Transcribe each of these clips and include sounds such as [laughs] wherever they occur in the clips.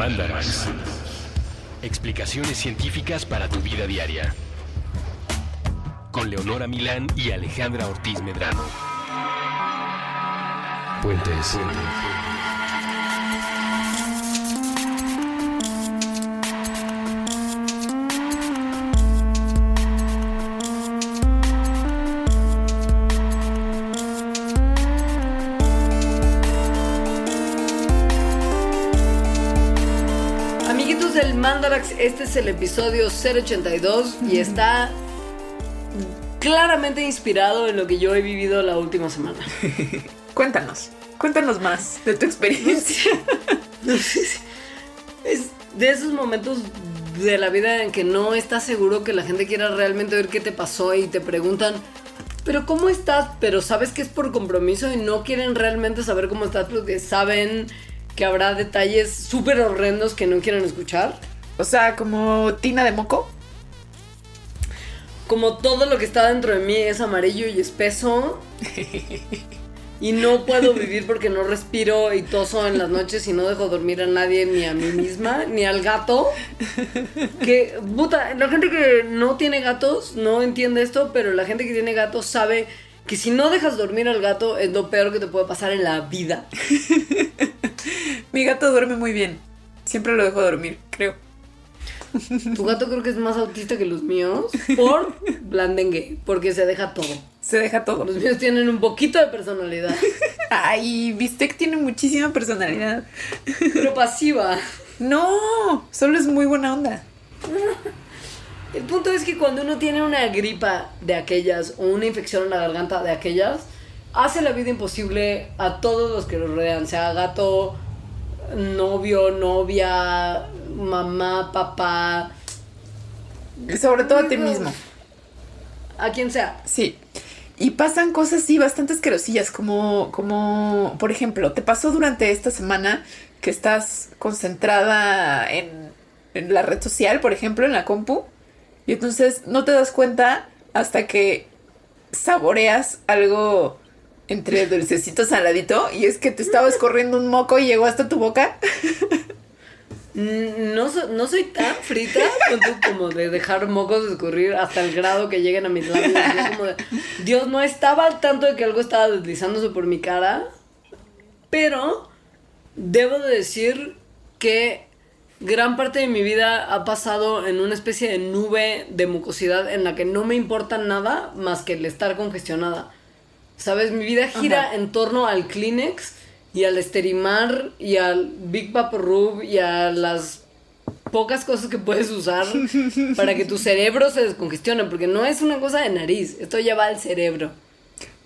Mandarax. Explicaciones científicas para tu vida diaria. Con Leonora Milán y Alejandra Ortiz Medrano. Puentes. Amiguitos este es el episodio 082 y está claramente inspirado en lo que yo he vivido la última semana. [laughs] Cuéntanos, cuéntanos más de tu experiencia. [laughs] Es de esos momentos de la vida en que no estás seguro que la gente quiera realmente ver qué te pasó y te preguntan, pero ¿cómo estás? Pero sabes que es por compromiso y no quieren realmente saber cómo estás porque saben que habrá detalles súper horrendos que no quieren escuchar. O sea, como tina de moco. Como todo lo que está dentro de mí es amarillo y espeso. [laughs] Y no puedo vivir porque no respiro y toso en las noches y no dejo dormir a nadie, ni a mí misma, ni al gato. Que, puta, la gente que no tiene gatos no entiende esto, pero la gente que tiene gatos sabe que si no dejas dormir al gato es lo peor que te puede pasar en la vida. [laughs] Mi gato duerme muy bien. Siempre lo dejo dormir, creo. [laughs] Tu gato creo que es más autista que los míos [laughs] por blandengue, porque se deja todo. Se deja todo. Los míos tienen un poquito de personalidad, [laughs] Ay, Bistec tiene muchísima personalidad. pero pasiva. No, solo es muy buena onda. El punto es que cuando uno tiene una gripa de aquellas o una infección en la garganta de aquellas, hace la vida imposible a todos los que lo rodean, sea gato, novio, novia, mamá, papá, sobre todo a ti mismo. a quien sea. Sí. Y pasan cosas así bastante asquerosillas, como, como, por ejemplo, te pasó durante esta semana que estás concentrada en, en la red social, por ejemplo, en la compu, y entonces no te das cuenta hasta que saboreas algo entre dulcecito saladito, y es que te estaba escorriendo un moco y llegó hasta tu boca. Mm, No, so- no soy tan frita como de dejar mocos escurrir hasta el grado que lleguen a mis labios. Dios, no estaba al tanto de que algo estaba deslizándose por mi cara. Pero debo de decir que gran parte de mi vida ha pasado en una especie de nube de mucosidad en la que no me importa nada más que el estar congestionada. ¿Sabes? Mi vida gira Ajá. en torno al Kleenex y al Esterimar y al Big Rub y a las pocas cosas que puedes usar [laughs] para que tu cerebro se descongestione, porque no es una cosa de nariz, esto ya va al cerebro.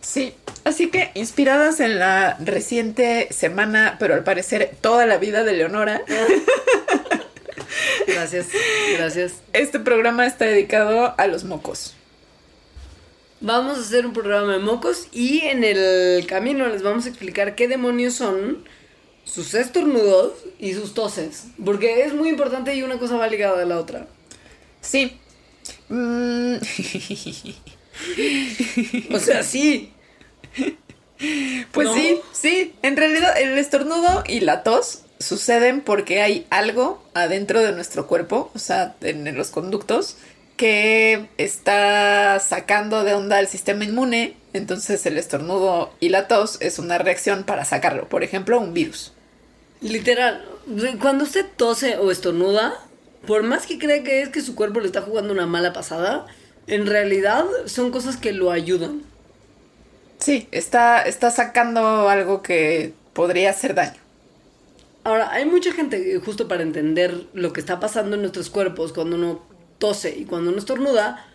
Sí, así que inspiradas en la reciente semana, pero al parecer toda la vida de Leonora, [laughs] Gracias, gracias. este programa está dedicado a los mocos. Vamos a hacer un programa de mocos y en el camino les vamos a explicar qué demonios son sus estornudos y sus toses, porque es muy importante y una cosa va ligada a la otra. Sí. Mm, O sea, sí. [laughs] pues ¿No? sí, sí. En realidad el estornudo y la tos suceden porque hay algo adentro de nuestro cuerpo, o sea, en los conductos, que está sacando de onda el sistema inmune. Entonces el estornudo y la tos es una reacción para sacarlo. Por ejemplo, un virus. Literal, cuando usted tose o estornuda, por más que cree que es que su cuerpo le está jugando una mala pasada, en realidad son cosas que lo ayudan. Sí, está, está sacando algo que podría hacer daño. Ahora, hay mucha gente que justo para entender lo que está pasando en nuestros cuerpos cuando uno tose y cuando uno estornuda,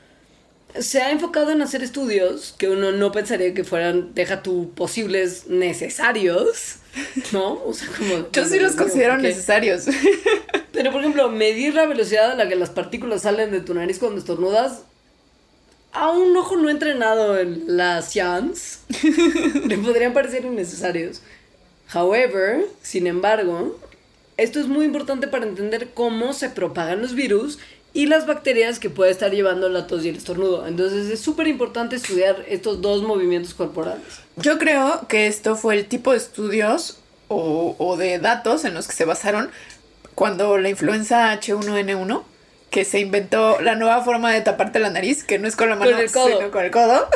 se ha enfocado en hacer estudios que uno no pensaría que fueran, deja tú, posibles necesarios, [laughs] ¿no? O sea, como... Yo sí los Digo, considero ¿por qué? necesarios. [laughs] Pero, por ejemplo, medir la velocidad a la que las partículas salen de tu nariz cuando estornudas, a un ojo no entrenado en la science, [laughs] le podrían parecer innecesarios. However, sin embargo, esto es muy importante para entender cómo se propagan los virus y las bacterias que puede estar llevando la tos y el estornudo. Entonces es súper importante estudiar estos dos movimientos corporales. Yo creo que esto fue el tipo de estudios o, o de datos en los que se basaron cuando la influenza H1N1, que se inventó la nueva forma de taparte la nariz, que no es con la mano, Con el codo. sino con el codo.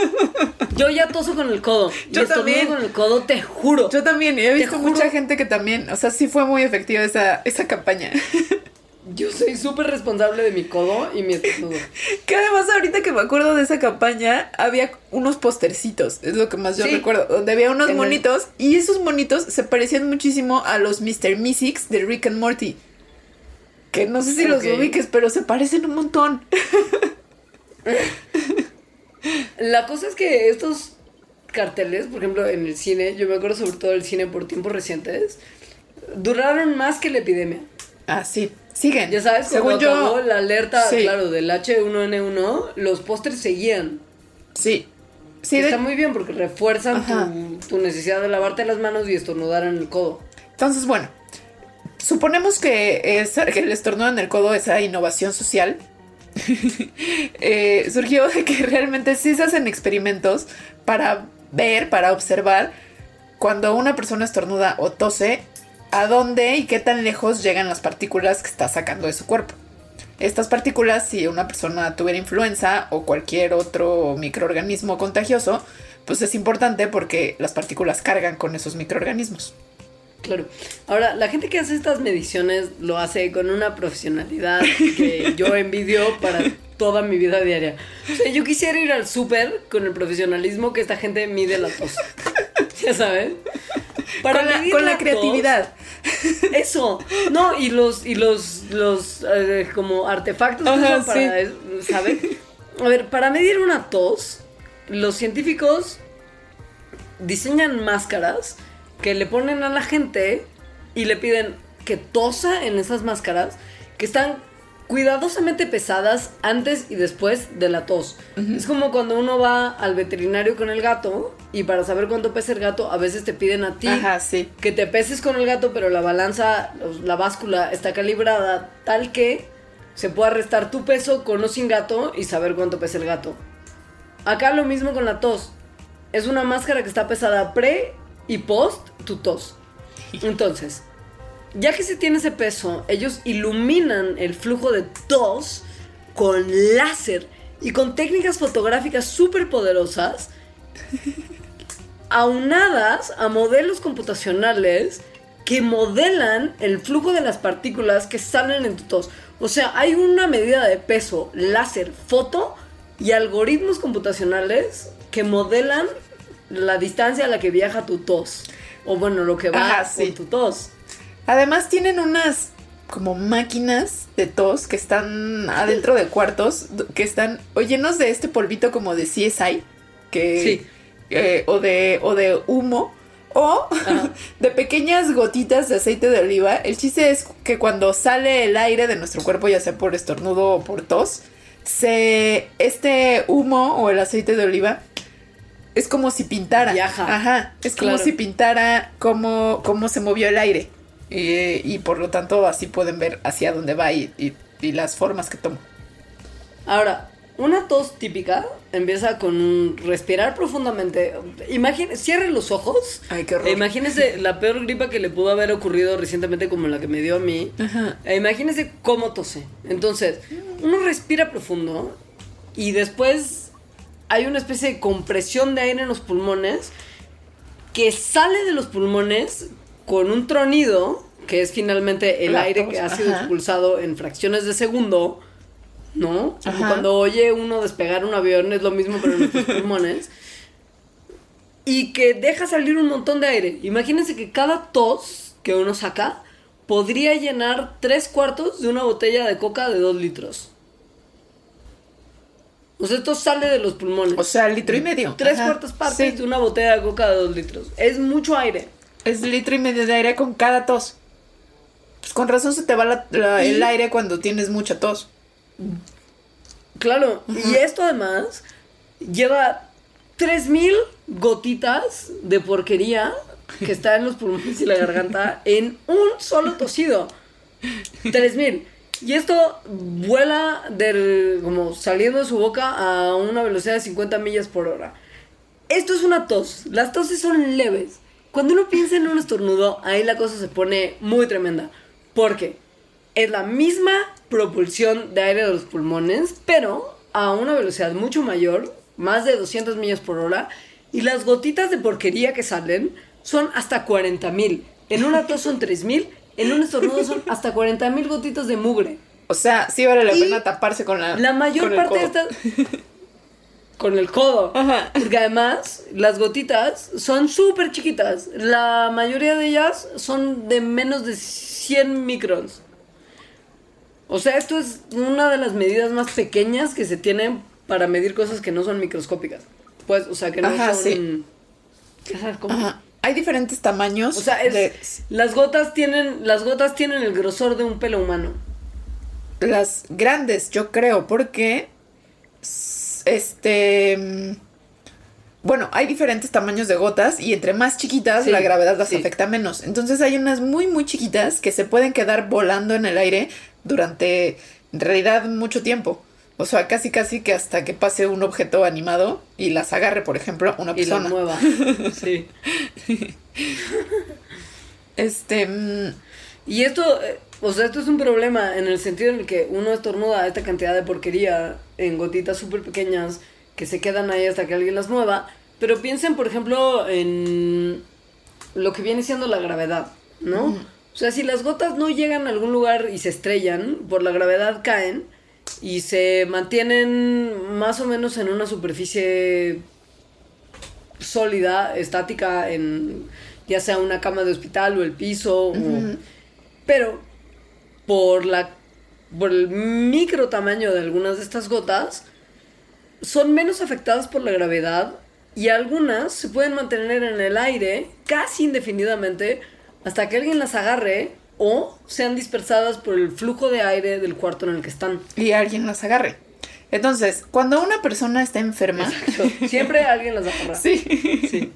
[laughs] Yo ya toso con el codo. Yo y también. con el codo, te juro. Yo también, he visto mucha gente que también, o sea, sí fue muy efectiva esa, esa campaña. [laughs] Yo soy súper responsable de mi codo y mi estornudo. que además ahorita que me acuerdo de esa campaña, había unos postercitos, es lo que más yo Sí. recuerdo, donde había unos En el- monitos, y esos monitos se parecían muchísimo a los Mr. Mystics de Rick and Morty. Que no sé si los ubiques, pero se parecen un montón. La cosa es que estos carteles, por ejemplo, en el cine, yo me acuerdo sobre todo del cine por tiempos recientes, duraron más que la epidemia. Ah, sí, siguen. Ya sabes, según yo. acabó la alerta, sí. claro, del H1N1, los pósters seguían. Sí. Sí, Que de- está muy bien porque refuerzan tu necesidad de lavarte las manos y estornudar en el codo. Entonces, bueno, suponemos que, es, que el estornudo en el codo, esa innovación social, [laughs] eh, surgió de que realmente sí se hacen experimentos para ver, para observar cuando una persona estornuda o tose, a dónde y qué tan lejos llegan las partículas que está sacando de su cuerpo. Estas partículas, si una persona tuviera influenza o cualquier otro microorganismo contagioso, pues es importante porque las partículas cargan con esos microorganismos. Claro. Ahora, la gente que hace estas mediciones lo hace con una profesionalidad que yo [laughs] envidio para toda mi vida diaria. O sea, yo quisiera ir al súper con el profesionalismo que esta gente mide la tos. Ya [laughs] sabes. Para con la, con la creatividad. Eso. No, y los, y los, los eh, como artefactos Ajá, para, sí. ¿sabes? A ver, para medir una tos, los científicos diseñan máscaras que le ponen a la gente y le piden que tosa en esas máscaras que están cuidadosamente pesadas antes y después de la tos. Es como cuando uno va al veterinario con el gato y para saber cuánto pesa el gato a veces te piden a ti Ajá, sí. que te peses con el gato, pero la balanza, la báscula está calibrada tal que se pueda restar tu peso con o sin gato y saber cuánto pesa el gato. Acá lo mismo con la tos. Es una máscara que está pesada pre y post tu tos. Entonces, ya que se tiene ese peso, ellos iluminan el flujo de tos con láser y con técnicas fotográficas súper poderosas aunadas a modelos computacionales que modelan el flujo de las partículas que salen en tu tos. O sea, hay una medida de peso, láser, foto y algoritmos computacionales que modelan la distancia a la que viaja tu tos. O bueno, lo que va Ajá, sí. con tu tos. Además tienen unas como máquinas de tos que están adentro de cuartos, que están o llenos de este polvito como de CSI, que, Sí. eh, o, de, o de humo, o Ajá. [laughs] de pequeñas gotitas de aceite de oliva. El chiste es que cuando sale el aire de nuestro cuerpo, ya sea por estornudo o por tos, se, este humo o el aceite de oliva es como si pintara. Viaja. Ajá. Es como si pintara cómo, cómo se movió el aire. Y, y por lo tanto así pueden ver hacia dónde va y, y- y las formas que toma. Ahora, una tos típica empieza con respirar profundamente. Imagine, cierre los ojos. Ay, qué horror. E imagínese la peor gripa que le pudo haber ocurrido recientemente como la que me dio a mí. Ajá. E imagínese cómo tose. Entonces, uno respira profundo y después hay una especie de compresión de aire en los pulmones que sale de los pulmones con un tronido, que es finalmente el aire que ha sido ajá. expulsado en fracciones de segundo, ¿no? Como cuando oye uno despegar un avión, es lo mismo pero en nuestros [laughs] pulmones. Y que deja salir un montón de aire. Imagínense que cada tos que uno saca podría llenar tres cuartos de una botella de coca de dos litros. O sea, esto sale de los pulmones. O sea, litro y medio. tres Ajá. cuartas partes Sí. de una botella de coca de dos litros. Es mucho aire. Es litro y medio de aire con cada tos. Pues con razón se te va la- la- el aire cuando tienes mucha tos. Claro. Y esto además lleva 3000 gotitas de porquería que está en los pulmones y la garganta en un solo tosido. 3000. Y esto vuela del, como saliendo de su boca a una velocidad de 50 millas por hora. Esto es una tos. Las toses son leves. Cuando uno piensa en un estornudo, ahí la cosa se pone muy tremenda. Porque es la misma propulsión de aire de los pulmones, pero a una velocidad mucho mayor, más de 200 millas por hora, y las gotitas de porquería que salen son hasta 40 mil. En una tos son 3 mil, en un estornudo son hasta 40 mil gotitas de mugre. O sea, sí vale la Y pena taparse con la. La mayor con parte de estas... Con el codo. Ajá. Porque además, las gotitas son súper chiquitas. La mayoría de ellas son de menos de 100 microns. O sea, esto es una de las medidas más pequeñas que se tienen para medir cosas que no son microscópicas. Pues, o sea, que no Ajá, son... sí. Ajá. Hay diferentes tamaños. O sea, es- de- las gotas tienen las gotas tienen el grosor de un pelo humano. las grandes, yo creo, porque. Este. mm, Bueno, hay diferentes tamaños de gotas y entre más chiquitas Sí, la gravedad las sí. afecta menos. Entonces hay unas muy muy chiquitas que se pueden quedar volando en el aire durante en realidad mucho tiempo. O sea, casi casi que hasta que pase un objeto animado y las agarre, por ejemplo, una Y persona. mueva. [laughs] Sí. Este, mm, Y esto, eh, o sea, esto es un problema en el sentido en el que uno estornuda esta cantidad de porquería en gotitas súper pequeñas que se quedan ahí hasta que alguien las mueva. Pero piensen, por ejemplo, en lo que viene siendo la gravedad, ¿no? O sea, si las gotas no llegan a algún lugar y se estrellan, por la gravedad caen y se mantienen más o menos en una superficie sólida, estática, en ya sea una cama de hospital o el piso, o- pero por la por el micro tamaño de algunas de estas gotas son menos afectadas por la gravedad y algunas se pueden mantener en el aire casi indefinidamente hasta que alguien las agarre o sean dispersadas por el flujo de aire del cuarto en el que están. y alguien las agarre. Entonces, cuando una persona está enferma, Siempre alguien las agarra. [laughs] sí, Sí.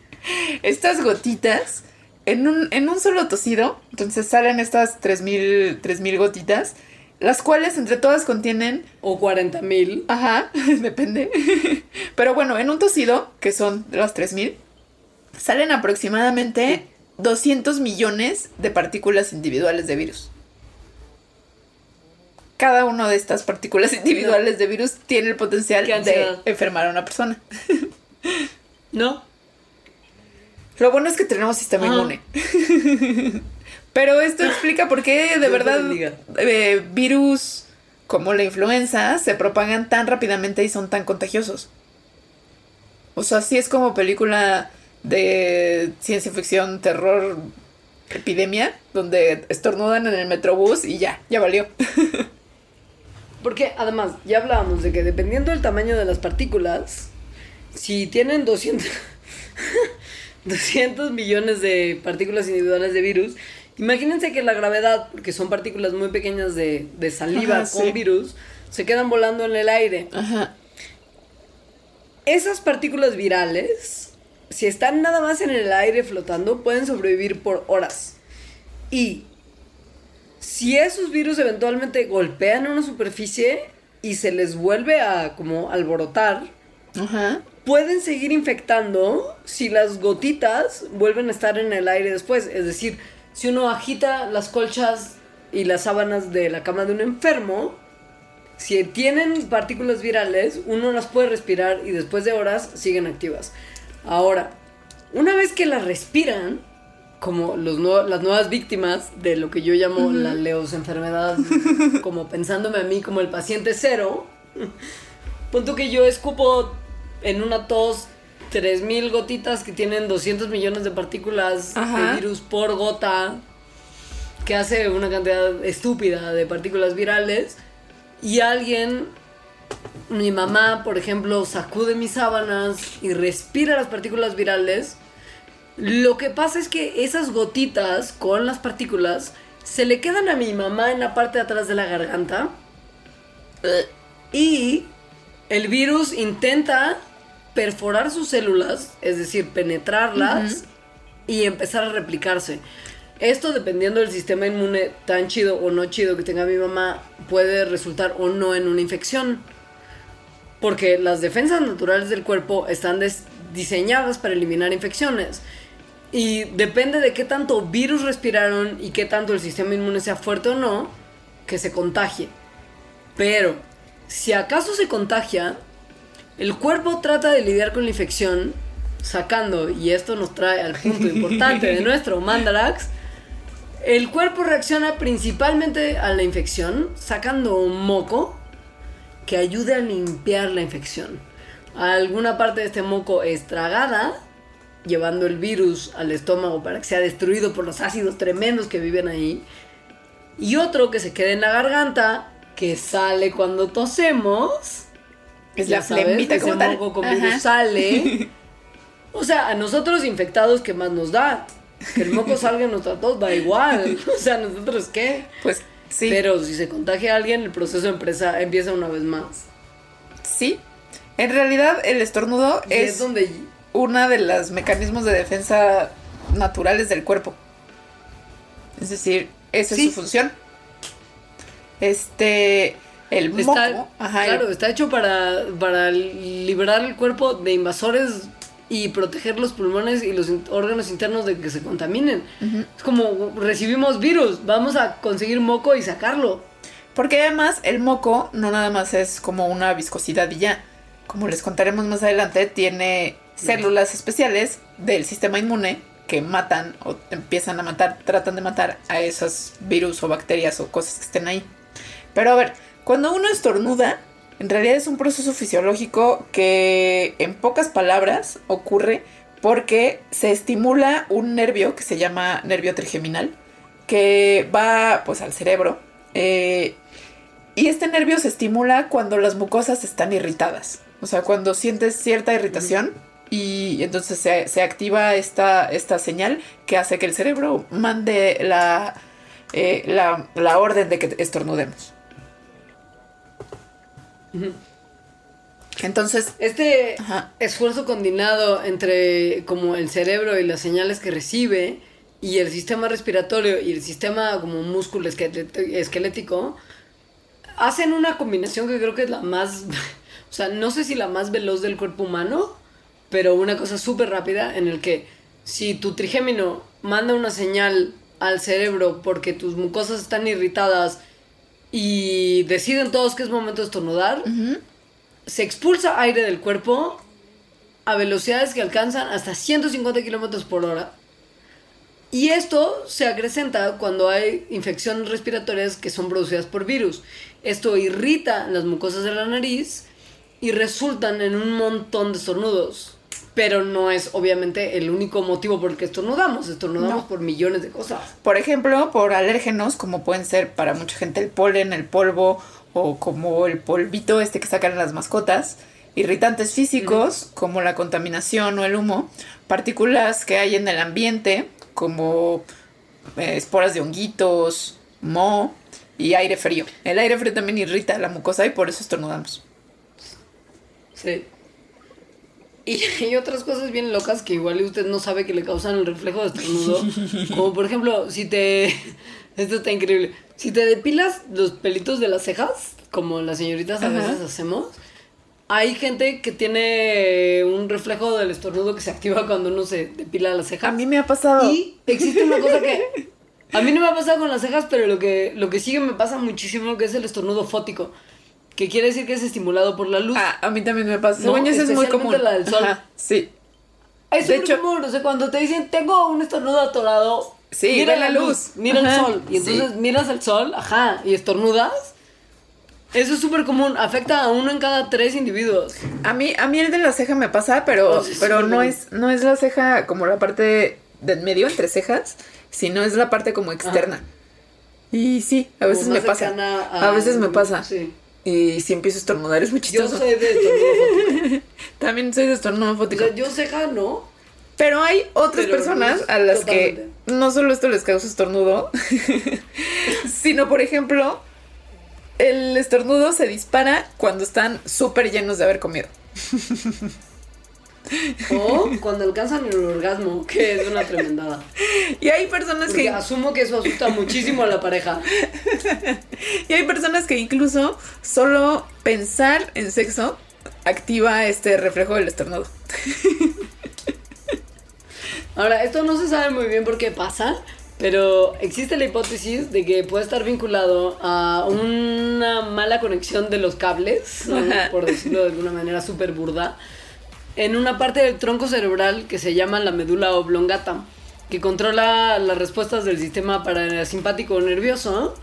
estas gotitas en un, en un solo tosido, entonces salen estas 3000 3000 gotitas, las cuales entre todas contienen, O 40 mil. ajá, [laughs] depende. [laughs] Pero bueno, en un tosido, que son las 3000, salen aproximadamente 200 millones de partículas individuales de virus. Cada una de estas partículas individuales de virus tiene el potencial de enfermar a una persona. [laughs] ¿No? Lo bueno es que tenemos sistema Ah. inmune. [laughs] Pero esto explica por qué de Dios verdad eh, virus como la influenza se propagan tan rápidamente y son tan contagiosos. O sea, sí es como película de ciencia ficción, terror, epidemia, donde estornudan en el metrobús y ya, ya valió. [laughs] Porque además, ya hablábamos de que dependiendo del tamaño de las partículas, si tienen 200, [laughs] 200 millones de partículas individuales de virus, imagínense que la gravedad, porque son partículas muy pequeñas de, de saliva Ajá, con sí. virus, se quedan volando en el aire. Ajá. Esas partículas virales, si están nada más en el aire flotando, pueden sobrevivir por horas. Y si esos virus eventualmente golpean una superficie y se les vuelve a como alborotar, Ajá. Pueden seguir infectando si las gotitas vuelven a estar en el aire después. Es decir, si uno agita las colchas y las sábanas de la cama de un enfermo, si tienen partículas virales, uno las puede respirar y después de horas siguen activas. Ahora, una vez que las respiran, como los las nuevas víctimas de lo que yo llamo la leos enfermedad, como pensándome a mí como el paciente cero, [laughs] Punto que yo escupo en una tos 3000 gotitas que tienen 200 millones de partículas Ajá. de virus por gota, que hace una cantidad estúpida de partículas virales, y alguien, mi mamá, por ejemplo, sacude mis sábanas y respira las partículas virales, lo que pasa es que esas gotitas con las partículas se le quedan a mi mamá en la parte de atrás de la garganta. Y el virus intenta perforar sus células, es decir, penetrarlas y empezar a replicarse. Esto, dependiendo del sistema inmune tan chido o no chido que tenga mi mamá, puede resultar o no en una infección. Porque las defensas naturales del cuerpo están diseñadas para eliminar infecciones. Y depende de qué tanto virus respiraron y qué tanto el sistema inmune sea fuerte o no, que se contagie. Pero, si acaso se contagia, el cuerpo trata de lidiar con la infección sacando, y esto nos trae al punto importante de [laughs] nuestro Mandarax, el cuerpo reacciona principalmente a la infección sacando un moco que ayude a limpiar la infección. Alguna parte de este moco es tragada, llevando el virus al estómago para que sea destruido por los ácidos tremendos que viven ahí. Y otro que se queda en la garganta, que sale cuando tosemos. Es Ya la ese como tal. moco con virus sale. [laughs] O sea, a nosotros infectados, ¿qué más nos da? Que el moco salga en nuestra tos, da igual. O sea, ¿nosotros qué? Pues sí, Pero si se contagia a alguien, el proceso empresa empieza una vez más. sí. En realidad el estornudo Y es, es donde una de los mecanismos de defensa naturales del cuerpo. Es decir, esa Sí. es su función. Este, el moco, está, ajá, el- claro, está hecho para, para liberar el cuerpo de invasores y proteger los pulmones y los in- órganos internos de que se contaminen. Es como recibimos virus, vamos a conseguir moco y sacarlo. Porque además el moco no nada más es como una viscosidad y ya. Como les contaremos más adelante, tiene células especiales del sistema inmune que matan o empiezan a matar, tratan de matar a esos virus o bacterias o cosas que estén ahí. Pero a ver, cuando uno estornuda, en realidad es un proceso fisiológico que en pocas palabras ocurre porque se estimula un nervio que se llama nervio trigeminal, que va pues al cerebro. eh, y este nervio se estimula cuando las mucosas están irritadas. O sea, cuando sientes cierta irritación y entonces se, se activa esta, esta señal que hace que el cerebro mande la, eh, la, la orden de que estornudemos. Entonces, Este Ajá. esfuerzo coordinado entre como el cerebro y las señales que recibe y el sistema respiratorio y el sistema como músculo esquelético hacen una combinación que creo que es la más, [laughs] o sea, no sé si la más veloz del cuerpo humano, pero una cosa súper rápida en el que si tu trigémino manda una señal al cerebro porque tus mucosas están irritadas y deciden todos que es momento de estornudar, se expulsa aire del cuerpo a velocidades que alcanzan hasta 150 kilómetros por hora. Y esto se acrecenta cuando hay infecciones respiratorias que son producidas por virus. Esto irrita las mucosas de la nariz y resultan en un montón de estornudos. Pero no es obviamente el único motivo por el que estornudamos. Estornudamos No. por millones de cosas. por ejemplo, por alérgenos, como pueden ser para mucha gente el polen, el polvo o como el polvito este que sacan las mascotas, irritantes físicos como la contaminación o el humo, partículas que hay en el ambiente como eh, esporas de honguitos, moho y aire frío. El aire frío también irrita la mucosa y por eso estornudamos. Sí. Y [laughs] hay otras cosas bien locas que igual usted no sabe que le causan el reflejo de estornudo. [laughs] Como por ejemplo, si te... [laughs] Esto está increíble. Si te depilas los pelitos de las cejas, como las señoritas a Ajá. veces hacemos, hay gente que tiene un reflejo del estornudo que se activa cuando uno se depila las cejas. A mí me ha pasado. Y existe una cosa que a mí no me ha pasado con las cejas, pero lo que, lo que sigue me pasa muchísimo, que es el estornudo fótico. Que quiere decir que es estimulado por la luz. Ah, a mí también me pasa. No, Según eso es muy común. la del sol. Ajá, sí. Es De hecho- común, o sea, cuando te dicen, tengo un estornudo atorado, Sí, mira la luz. mira Ajá, el sol. Y entonces sí. miras el sol, ajá, y estornudas. Eso es súper común, afecta a uno en cada tres individuos. A mí, a mí el de la ceja me pasa, pero, sí, pero sí, no es, no es la ceja como la parte del medio entre cejas, sino es la parte como externa. Y sí, a veces me pasa. cercana A veces me pasa. Sí. Y si empiezo a estornudar es muy Yo chistoso. soy de estornudo fótico. [laughs] También soy de estornudo O sea, yo ceja no. Pero hay otras Pero personas a las totalmente. que no solo esto les causa estornudo, [laughs] sino por ejemplo, el estornudo se dispara cuando están súper llenos de haber comido. [laughs] O cuando alcanzan el orgasmo, que es una tremendada. Y hay personas Porque que asumo que eso asusta muchísimo a la pareja. Y hay personas que incluso solo pensar en sexo activa este reflejo del estornudo. Ahora, esto no se sabe muy bien por qué pasa, pero existe la hipótesis de que puede estar vinculado a una mala conexión de los cables, por decirlo de alguna manera súper burda, en una parte del tronco cerebral que se llama la médula oblongata, que controla las respuestas del sistema parasimpático nervioso,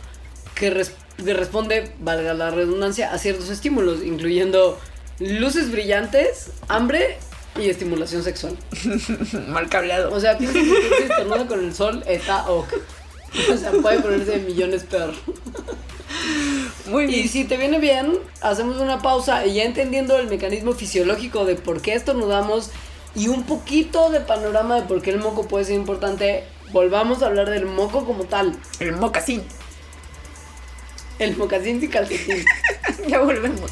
que, res- que responde, valga la redundancia, a ciertos estímulos, incluyendo luces brillantes, hambre y estimulación sexual. [laughs] Mal cableado. O sea, piensa que estornuda con el sol, está ok. O sea, puede ponerse millones peor. [laughs] Muy Y bien. si te viene bien, hacemos una pausa y ya entendiendo el mecanismo fisiológico de por qué estornudamos y un poquito de panorama de por qué el moco puede ser importante, volvamos a hablar del moco como tal. El mocasín. El mocasín y calcetín. [laughs] ya volvemos.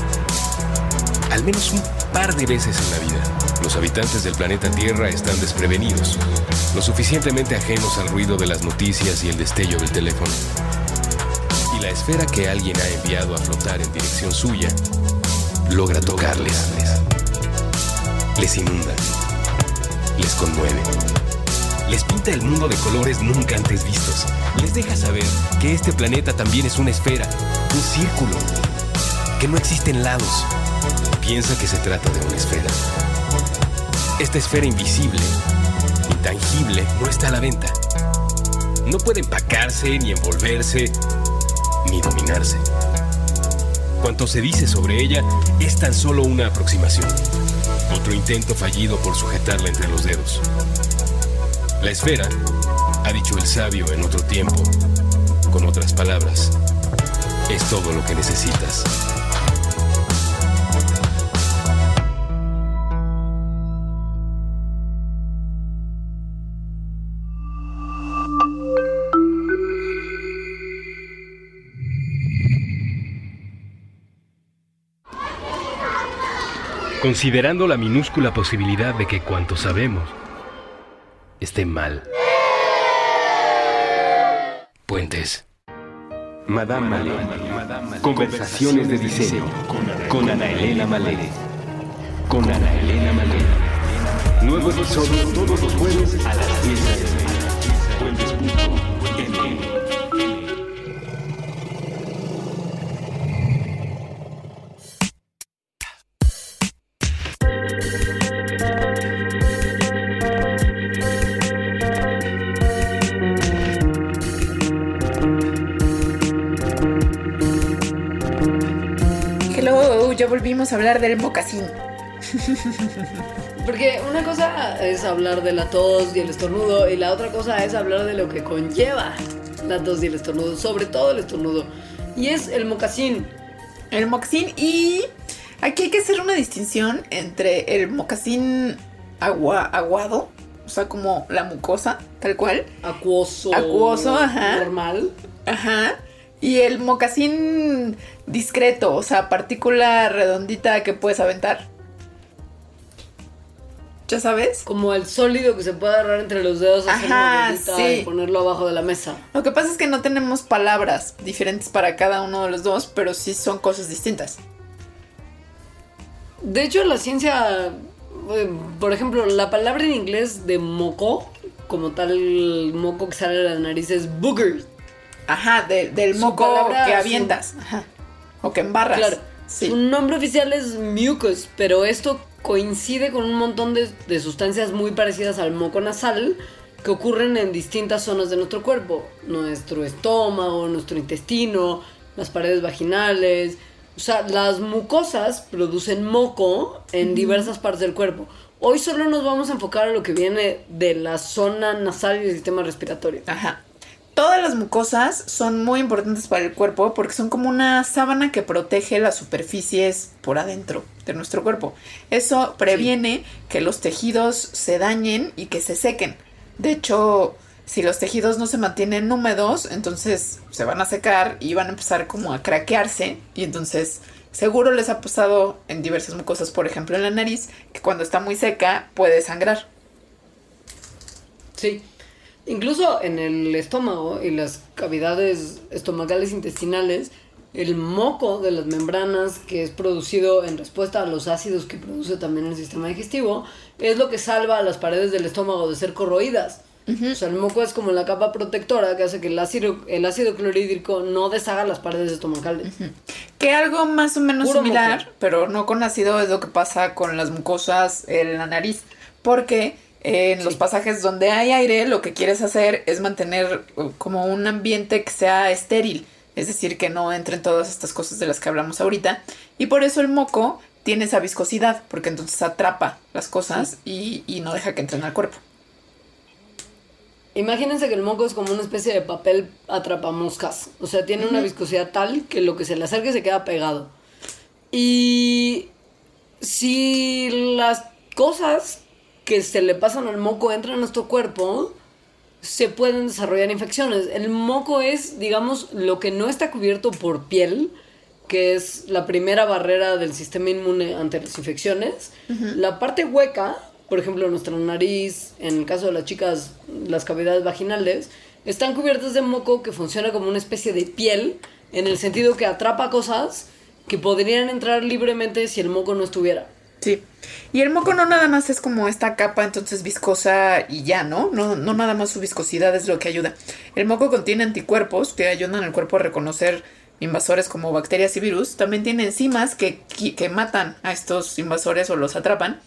al menos un par de veces en la vida, los habitantes del planeta Tierra están desprevenidos, lo suficientemente ajenos al ruido de las noticias y el destello del teléfono. Y la esfera que alguien ha enviado a flotar en dirección suya logra tocarles. Les inunda, les conmueve, les pinta el mundo de colores nunca antes vistos. Les deja saber que este planeta también es una esfera, un círculo, que no existen lados. Piensa que se trata de una esfera. Esta esfera invisible, intangible, no está a la venta. No puede empacarse, ni envolverse, ni dominarse. Cuanto se dice sobre ella es tan solo una aproximación. Otro intento fallido por sujetarla entre los dedos. La esfera, ha dicho el sabio en otro tiempo, con otras palabras, es todo lo que necesitas. Considerando la minúscula posibilidad de que cuanto sabemos esté mal. Puentes. Madame Malé. Conversaciones de diseño. Con Ana Elena Malé. Con Ana Elena Malé. Nuevo episodio todos los jueves a las 10 a.m. volvimos a hablar del mocasín. Porque una cosa es hablar de la tos y el estornudo y la otra cosa es hablar de lo que conlleva la tos y el estornudo, sobre todo el estornudo. Y es el mocasín. El mocasín y aquí hay que hacer una distinción entre el mocasín agua, aguado, o sea, como la mucosa, tal cual, Acuoso. Acuoso, ajá. Normal. ajá, y el mocasín discreto, o sea, partícula redondita que puedes aventar. ¿Ya sabes? Como el sólido que se puede agarrar entre los dedos, hacer Ajá, una bolita sí. y ponerlo abajo de la mesa. Lo que pasa es que no tenemos palabras diferentes para cada uno de los dos, pero sí son cosas distintas. De hecho, la ciencia, eh, por ejemplo, la palabra en inglés de moco, como tal moco que sale de la nariz es booger. Ajá, de- del Su moco palabra, que su- avientas. Ajá. O que embarras. Claro. Sí. Su nombre oficial es mucus, pero esto coincide con un montón de, de sustancias muy parecidas al moco nasal que ocurren en distintas zonas de nuestro cuerpo. Nuestro estómago, nuestro intestino, las paredes vaginales. O sea, las mucosas producen moco en diversas partes del cuerpo. Hoy solo nos vamos a enfocar a lo que viene de la zona nasal y del sistema respiratorio. Ajá. Todas las mucosas son muy importantes para el cuerpo porque son como una sábana que protege las superficies por adentro de nuestro cuerpo. Eso previene que los tejidos se dañen y que se sequen. De hecho, si los tejidos no se mantienen húmedos, entonces se van a secar y van a empezar como a craquearse y entonces seguro les ha pasado en diversas mucosas, por ejemplo en la nariz, que cuando está muy seca puede sangrar. Sí. Incluso en el estómago y las cavidades estomacales intestinales, el moco de las membranas que es producido en respuesta a los ácidos que produce también el sistema digestivo, es lo que salva a las paredes del estómago de ser corroídas. O sea, el moco es como la capa protectora que hace que el ácido, el ácido clorhídrico no deshaga las paredes estomacales. Que algo más o menos Puro similar, moco. pero no con ácido, es lo que pasa con las mucosas en la nariz. Porque en los pasajes donde hay aire, lo que quieres hacer es mantener uh, como un ambiente que sea estéril. Es decir, que no entren todas estas cosas de las que hablamos ahorita. Y por eso el moco tiene esa viscosidad, porque entonces atrapa las cosas y, y no deja que entren al cuerpo. Imagínense que el moco es como una especie de papel atrapamoscas. O sea, tiene una viscosidad tal que lo que se le acerque se queda pegado. Y si las cosas que se le pasan al moco entran a nuestro cuerpo, se pueden desarrollar infecciones. El moco es, digamos, lo que no está cubierto por piel, que es la primera barrera del sistema inmune ante las infecciones. La parte hueca, por ejemplo, nuestra nariz, en el caso de las chicas, las cavidades vaginales, están cubiertas de moco que funciona como una especie de piel, en el sentido que atrapa cosas que podrían entrar libremente si el moco no estuviera. Sí. Y el moco no nada más es como esta capa entonces viscosa y ya, ¿no? No, no nada más su viscosidad es lo que ayuda. El moco contiene anticuerpos que ayudan al cuerpo a reconocer invasores como bacterias y virus. También tiene enzimas que, que, matan a estos invasores o los atrapan.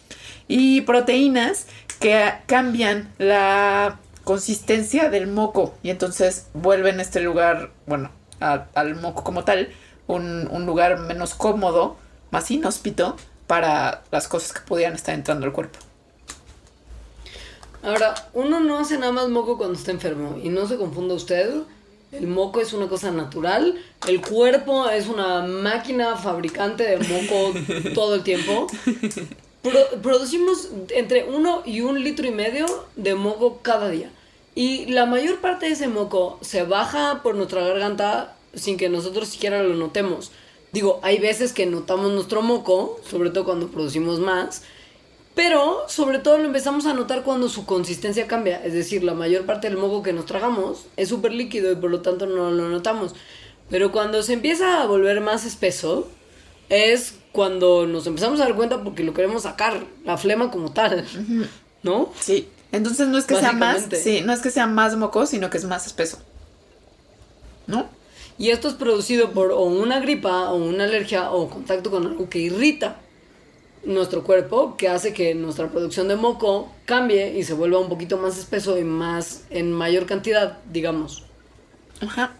Y proteínas que cambian la consistencia del moco y entonces vuelven este lugar, bueno, a- al moco como tal, un, un lugar menos cómodo, más inhóspito para las cosas que pudieran estar entrando al cuerpo. Ahora, uno no hace nada más moco cuando está enfermo. Y no se confunda usted. El moco es una cosa natural. El cuerpo es una máquina fabricante de moco [laughs] todo el tiempo. Pro- producimos entre uno y un litro y medio de moco cada día. Y la mayor parte de ese moco se baja por nuestra garganta sin que nosotros siquiera lo notemos. Digo, hay veces que notamos nuestro moco, sobre todo cuando producimos más, pero sobre todo lo empezamos a notar cuando su consistencia cambia. Es decir, la mayor parte del moco que nos tragamos es súper líquido y por lo tanto no lo notamos. Pero cuando se empieza a volver más espeso, es cuando nos empezamos a dar cuenta porque lo queremos sacar, la flema como tal. ¿No? Sí. Entonces no es que sea más, sí, no es que sea más moco, sino que es más espeso. ¿No? Y esto es producido por o una gripa o una alergia o contacto con algo que irrita nuestro cuerpo, que hace que nuestra producción de moco cambie y se vuelva un poquito más espeso y más en mayor cantidad, digamos. Ajá.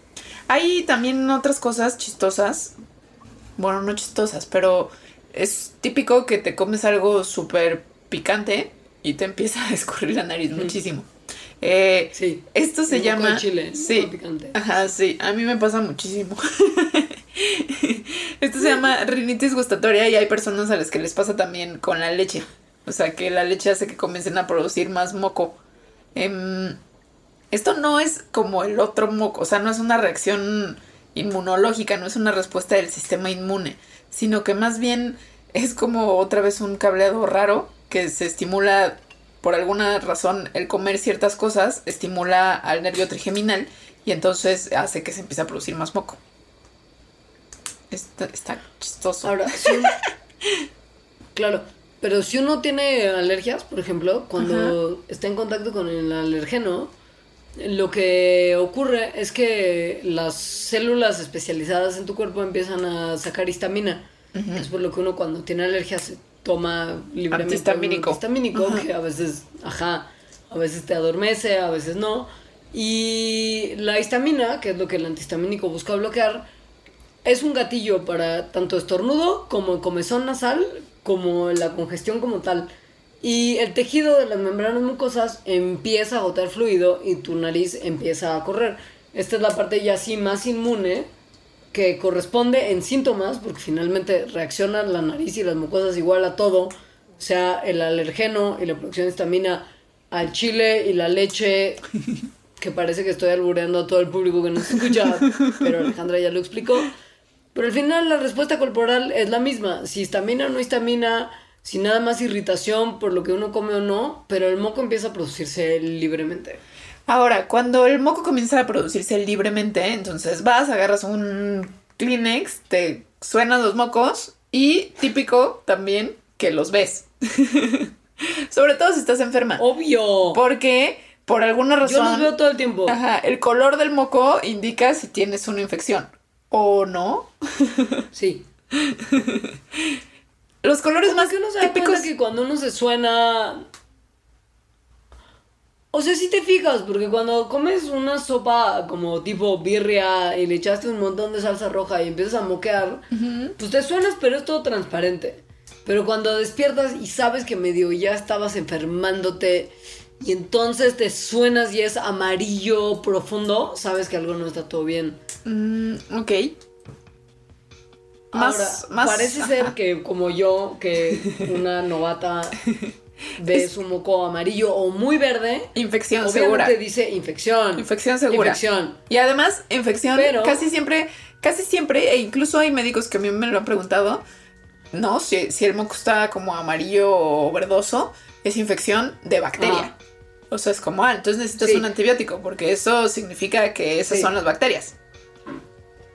Hay también otras cosas chistosas. Bueno, no chistosas, pero es típico que te comes algo súper picante y te empieza a [laughs] escurrir la nariz muchísimo. Eh, Sí. Esto se llama. de chile, sí. picante. Ajá, sí. A mí me pasa muchísimo. [laughs] Esto se llama rinitis gustatoria y hay personas a las que les pasa también con la leche. O sea, que la leche hace que comiencen a producir más moco. Em, esto no es como el otro moco, o sea, no es una reacción inmunológica, no es una respuesta del sistema inmune, sino que más bien es como otra vez un cableado raro que se estimula por alguna razón el comer ciertas cosas estimula al nervio trigeminal y entonces hace que se empiece a producir más moco. Está, está chistoso. Ahora, si un- [laughs] claro, pero si uno tiene alergias, por ejemplo, cuando está en contacto con el alergeno, lo que ocurre es que las células especializadas en tu cuerpo empiezan a sacar histamina. Es por lo que uno cuando tiene alergia se toma libremente Antihistamínico. que a veces, ajá, a veces te adormece, a veces no. Y la histamina, que es lo que el antihistamínico busca bloquear, es un gatillo para tanto estornudo como comezón nasal, como la congestión como tal. Y el tejido de las membranas mucosas empieza a agotar fluido y tu nariz empieza a correr. Esta es la parte ya así más inmune que corresponde en síntomas, porque finalmente reaccionan la nariz y las mucosas igual a todo, sea el alergeno y la producción de histamina al chile y la leche, [laughs] que parece que estoy albureando a todo el público que nos escucha, pero Alejandra ya lo explicó. Pero al final la respuesta corporal es la misma, si histamina o no histamina, si nada más irritación por lo que uno come o no, pero el moco empieza a producirse libremente. Ahora, cuando el moco comienza a producirse libremente, entonces vas, agarras un Kleenex, te suenan los mocos y típico también que los ves. [laughs] Sobre todo si estás enferma. Obvio. Porque por alguna Yo razón... los veo todo el tiempo. Ajá, el color del moco indica si tienes una infección o no. [laughs] Sí. Los colores más que uno se da típicos. cuenta que cuando uno se suena... O sea, si te fijas, porque cuando comes una sopa como tipo birria y le echaste un montón de salsa roja y empiezas a moquear, pues te suenas, pero es todo transparente. Pero cuando despiertas y sabes que medio ya estabas enfermándote y entonces te suenas y es amarillo profundo, sabes que algo no está todo bien. Mm, ok. Más, Ahora, más. parece ser que como yo, que [laughs] una novata ve su moco amarillo o muy verde, Infección segura. dice infección. Infección segura. Infección. Y además, infección Pero- casi siempre, casi siempre, e incluso hay médicos que a mí me lo han preguntado, no, si, si el moco está como amarillo o verdoso, es infección de bacteria. Ah. O sea, es como, ah, entonces necesitas Sí. un antibiótico, porque eso significa que esas Sí. son las bacterias.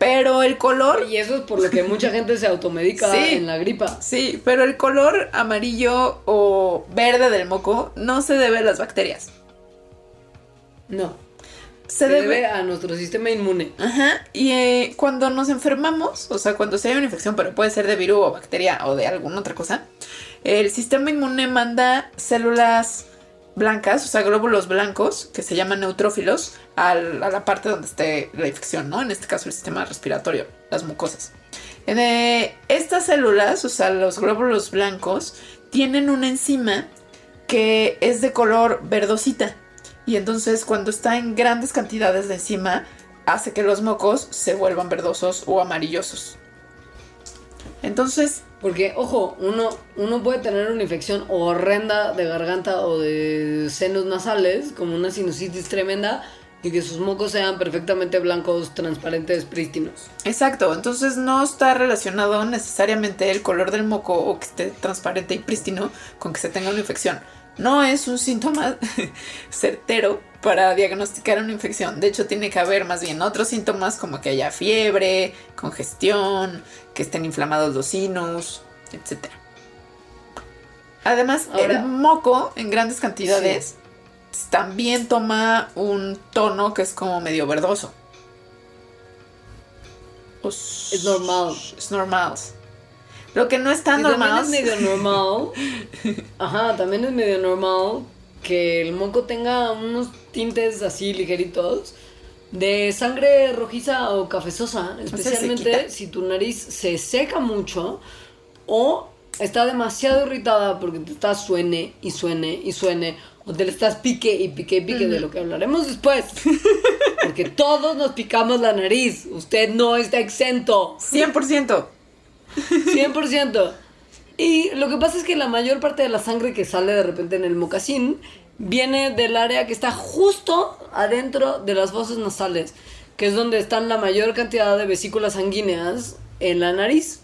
Pero el color, Y eso es por lo que [laughs] mucha gente se automedica Sí. en la gripa. sí, pero el color amarillo o verde del moco no se debe a las bacterias. No. Se, Se debe, debe a nuestro sistema inmune. Ajá, y eh, cuando nos enfermamos, o sea, cuando se hay una infección, pero puede ser de virus o bacteria o de alguna otra cosa, el sistema inmune manda células blancas, o sea, glóbulos blancos, que se llaman neutrófilos, a la parte donde esté la infección, ¿no? En este caso el sistema respiratorio, las mucosas. Eh, estas células, o sea, los glóbulos blancos, tienen una enzima que es de color verdosita. Y entonces cuando está en grandes cantidades de enzima, hace que los mocos se vuelvan verdosos o amarillosos. Entonces, Porque, ojo, uno, uno puede tener una infección horrenda de garganta o de senos nasales, como una sinusitis tremenda, y que sus mocos sean perfectamente blancos, transparentes, prístinos. exacto, entonces no está relacionado necesariamente el color del moco o que esté transparente y prístino con que se tenga una infección. No es un síntoma [laughs] certero para diagnosticar una infección. De hecho, tiene que haber más bien otros síntomas como que haya fiebre, congestión, que estén inflamados los sinus, etc. Además, Ahora- el moco en grandes cantidades también toma un tono que es como medio verdoso. Pues- Es normal. Es normal. Lo que no es tan Y normal. También es medio normal. [laughs] Ajá, también es medio normal que el moco tenga unos tintes así ligeritos de sangre rojiza o cafezosa, especialmente si tu nariz se seca mucho o está demasiado irritada porque te estás suene y suene y suene te le estás pique y pique y pique de lo que hablaremos después. [laughs] Porque todos nos picamos la nariz, usted no está exento. 100%. 100%. Y lo que pasa es que la mayor parte de la sangre que sale de repente en el mocasín viene del área que está justo adentro de las fosas nasales, que es donde están la mayor cantidad de vesículas sanguíneas en la nariz.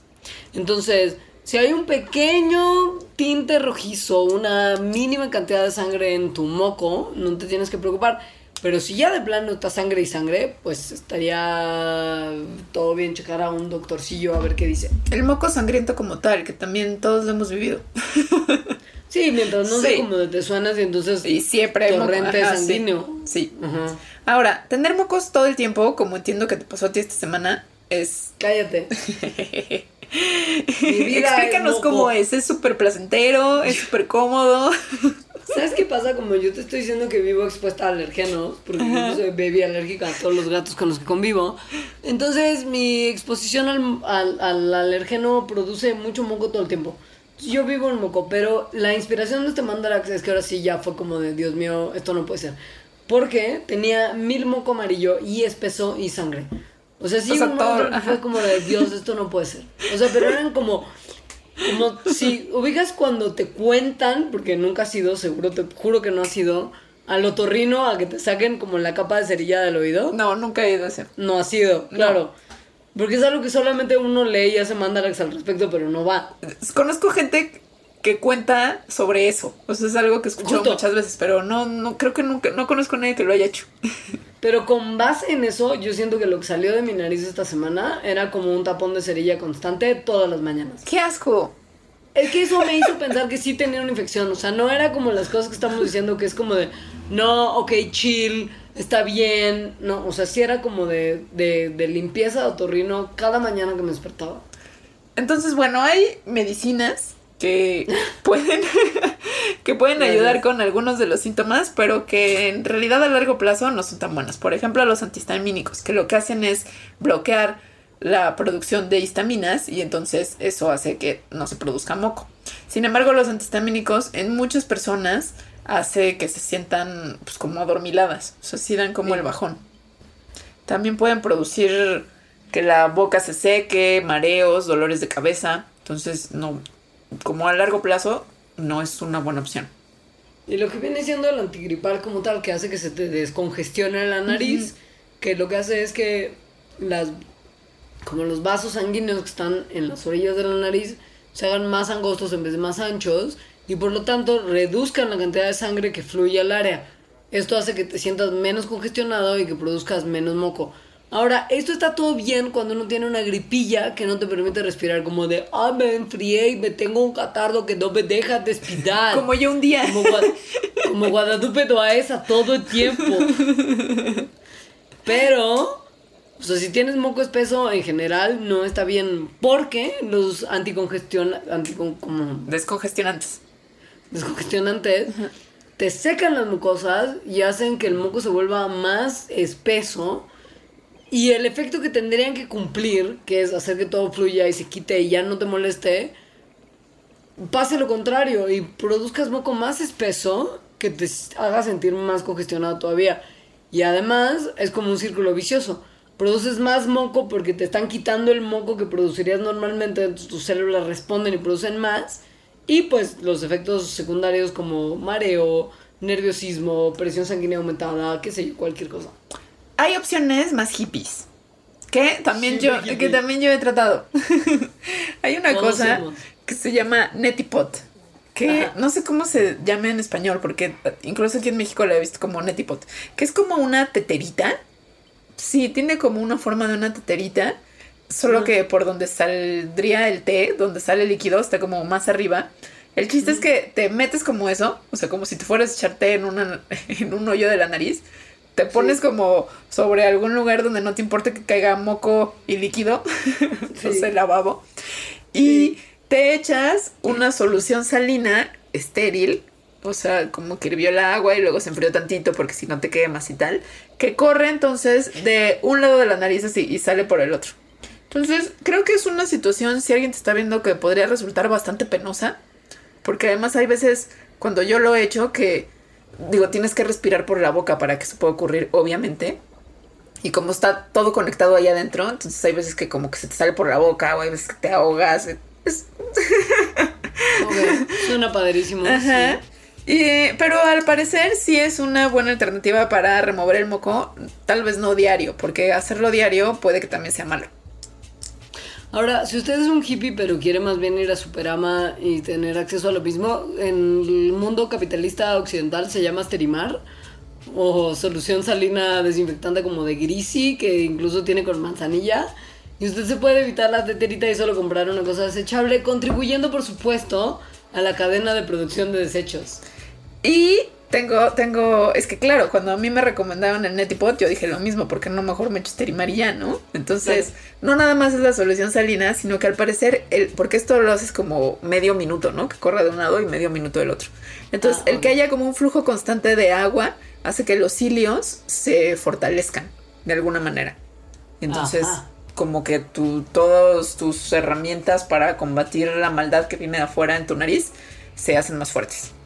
Entonces, si hay un pequeño tinte rojizo, una mínima cantidad de sangre en tu moco, no te tienes que preocupar. Pero si ya de plano está sangre y sangre, pues estaría todo bien checar a un doctorcillo a ver qué dice. El moco sangriento como tal, que también todos lo hemos vivido. [laughs] Sí, mientras no Sí. como de te suenas y entonces Y siempre hay moco. torrente Ajá, sí. sanguíneo. Sí. Ajá. Ahora, tener mocos todo el tiempo, como entiendo que te pasó a ti esta semana, es... Cállate. [laughs] Mi [laughs] vida Explícanos es cómo es. Es súper placentero, es súper cómodo. [laughs] ¿Sabes qué pasa? Como yo te estoy diciendo que vivo expuesta a alergenos, porque yo soy baby alérgica a todos los gatos con los que convivo. Entonces, mi exposición al, al, al alergeno produce mucho moco todo el tiempo. Yo vivo en moco, pero la inspiración de este mandarax es que ahora sí ya fue como de, Dios mío, esto no puede ser. Porque tenía mil moco amarillo y espeso y sangre. O sea, sí, O sea, un todo, fue como de, Dios, esto no puede ser. O sea, pero eran como como si ubicas cuando te cuentan, porque nunca ha sido, seguro, te juro que no ha sido, al otorrino a que te saquen como la capa de cerilla del oído. No, nunca he ido a hacer. No ha sido, claro. Porque es algo que solamente uno lee y hace mandarax al respecto, pero no va. Conozco gente que cuenta sobre eso. O sea, es algo que he escuchado Justo. muchas veces, pero no, no creo que nunca, no conozco a nadie que lo haya hecho. [laughs] Pero con base en eso, yo siento que lo que salió de mi nariz esta semana era como un tapón de cerilla constante todas las mañanas. ¡Qué asco! Es que eso me hizo pensar que sí tenía una infección. O sea, no era como las cosas que estamos diciendo, que es como de, no, ok, chill, está bien. No, o sea, sí era como de, de, de limpieza de otorrino cada mañana que me despertaba. Entonces, bueno, hay medicinas que pueden, [laughs] que pueden ayudar con algunos de los síntomas, pero que en realidad a largo plazo no son tan buenas. Por ejemplo, los antihistamínicos, que lo que hacen es bloquear la producción de histaminas y entonces eso hace que no se produzca moco. Sin embargo, los antihistamínicos en muchas personas hace que se sientan pues como adormiladas, o sea, sí dan como Sí. el bajón. También pueden producir que la boca se seque, mareos, dolores de cabeza. Entonces, no, como a largo plazo, no es una buena opción. Y lo que viene siendo el antigripal como tal, que hace que se te descongestione la nariz, que lo que hace es que las como los vasos sanguíneos que están en las orillas de la nariz se hagan más angostos en vez de más anchos y por lo tanto reduzcan la cantidad de sangre que fluye al área. Esto hace que te sientas menos congestionado y que produzcas menos moco. Ahora, esto está todo bien cuando uno tiene una gripilla que no te permite respirar, como de, ah, me enfrié y me tengo un catarro que no me deja respirar. [laughs] Como yo un día. Como, Gua- como Guadalupe Toaesa todo el tiempo. Pero, o sea, si tienes moco espeso en general, no está bien. Porque los anticongestión, anticon, como Descongestionantes. descongestionantes te secan las mucosas y hacen que el moco se vuelva más espeso. Y el efecto que tendrían que cumplir, que es hacer que todo fluya y se quite y ya no te moleste, pase lo contrario y produzcas moco más espeso que te haga sentir más congestionado todavía. Y además es como un círculo vicioso. Produces más moco porque te están quitando el moco que producirías normalmente, entonces tus células responden y producen más. Y pues los efectos secundarios como mareo, nerviosismo, presión sanguínea aumentada, qué sé yo, cualquier cosa. Hay opciones más hippies. Que también yo, hippie. que también yo he tratado. [laughs] Hay una Todos cosa que se llama Netipot. Que Ajá. no sé cómo se llama en español, porque incluso aquí en México la he visto como Netipot. Que es como una teterita. Sí, tiene como una forma de una teterita. Solo que por donde saldría el té, donde sale el líquido, está como más arriba. El chiste es que te metes como eso, o sea, como si te fueras a echar té en, una, [laughs] en un hoyo de la nariz. Te pones como sobre algún lugar donde no te importe que caiga moco y líquido, [laughs] o Sí. sea, el lavabo. Y te echas una solución salina estéril, o sea, como que hirvió el agua y luego se enfrió tantito porque si no te quemas y tal, que corre entonces de un lado de la nariz así y sale por el otro. Entonces, creo que es una situación, si alguien te está viendo, que podría resultar bastante penosa, porque además hay veces cuando yo lo he hecho que, digo, tienes que respirar por la boca para que eso pueda ocurrir, obviamente. Y como está todo conectado ahí adentro, entonces hay veces que como que se te sale por la boca o hay veces que te ahogas. Es, Ok, suena padrísimo. [laughs] Ajá. sí. Y, pero al parecer sí es una buena alternativa para remover el moco, tal vez no diario, porque hacerlo diario puede que también sea malo. Ahora, si usted es un hippie pero quiere más bien ir a Superama y tener acceso a lo mismo, en el mundo capitalista occidental se llama Sterimar o solución salina desinfectante como de Grisi que incluso tiene con manzanilla y usted se puede evitar la teterita y solo comprar una cosa desechable, contribuyendo por supuesto a la cadena de producción de desechos. Y tengo, tengo, es que claro, cuando a mí me recomendaron el Netipot, yo dije lo mismo, porque no mejor me echo esterimaría, ¿no? Entonces, no nada más es la solución salina, sino que al parecer, el, porque esto lo haces como medio minuto, ¿no? Que corra de un lado y medio minuto del otro. Entonces, Ah, el que haya como un flujo constante de agua hace que los cilios se fortalezcan de alguna manera. Entonces, Ajá. como que tu, todas tus herramientas para combatir la maldad que viene de afuera en tu nariz se hacen más fuertes.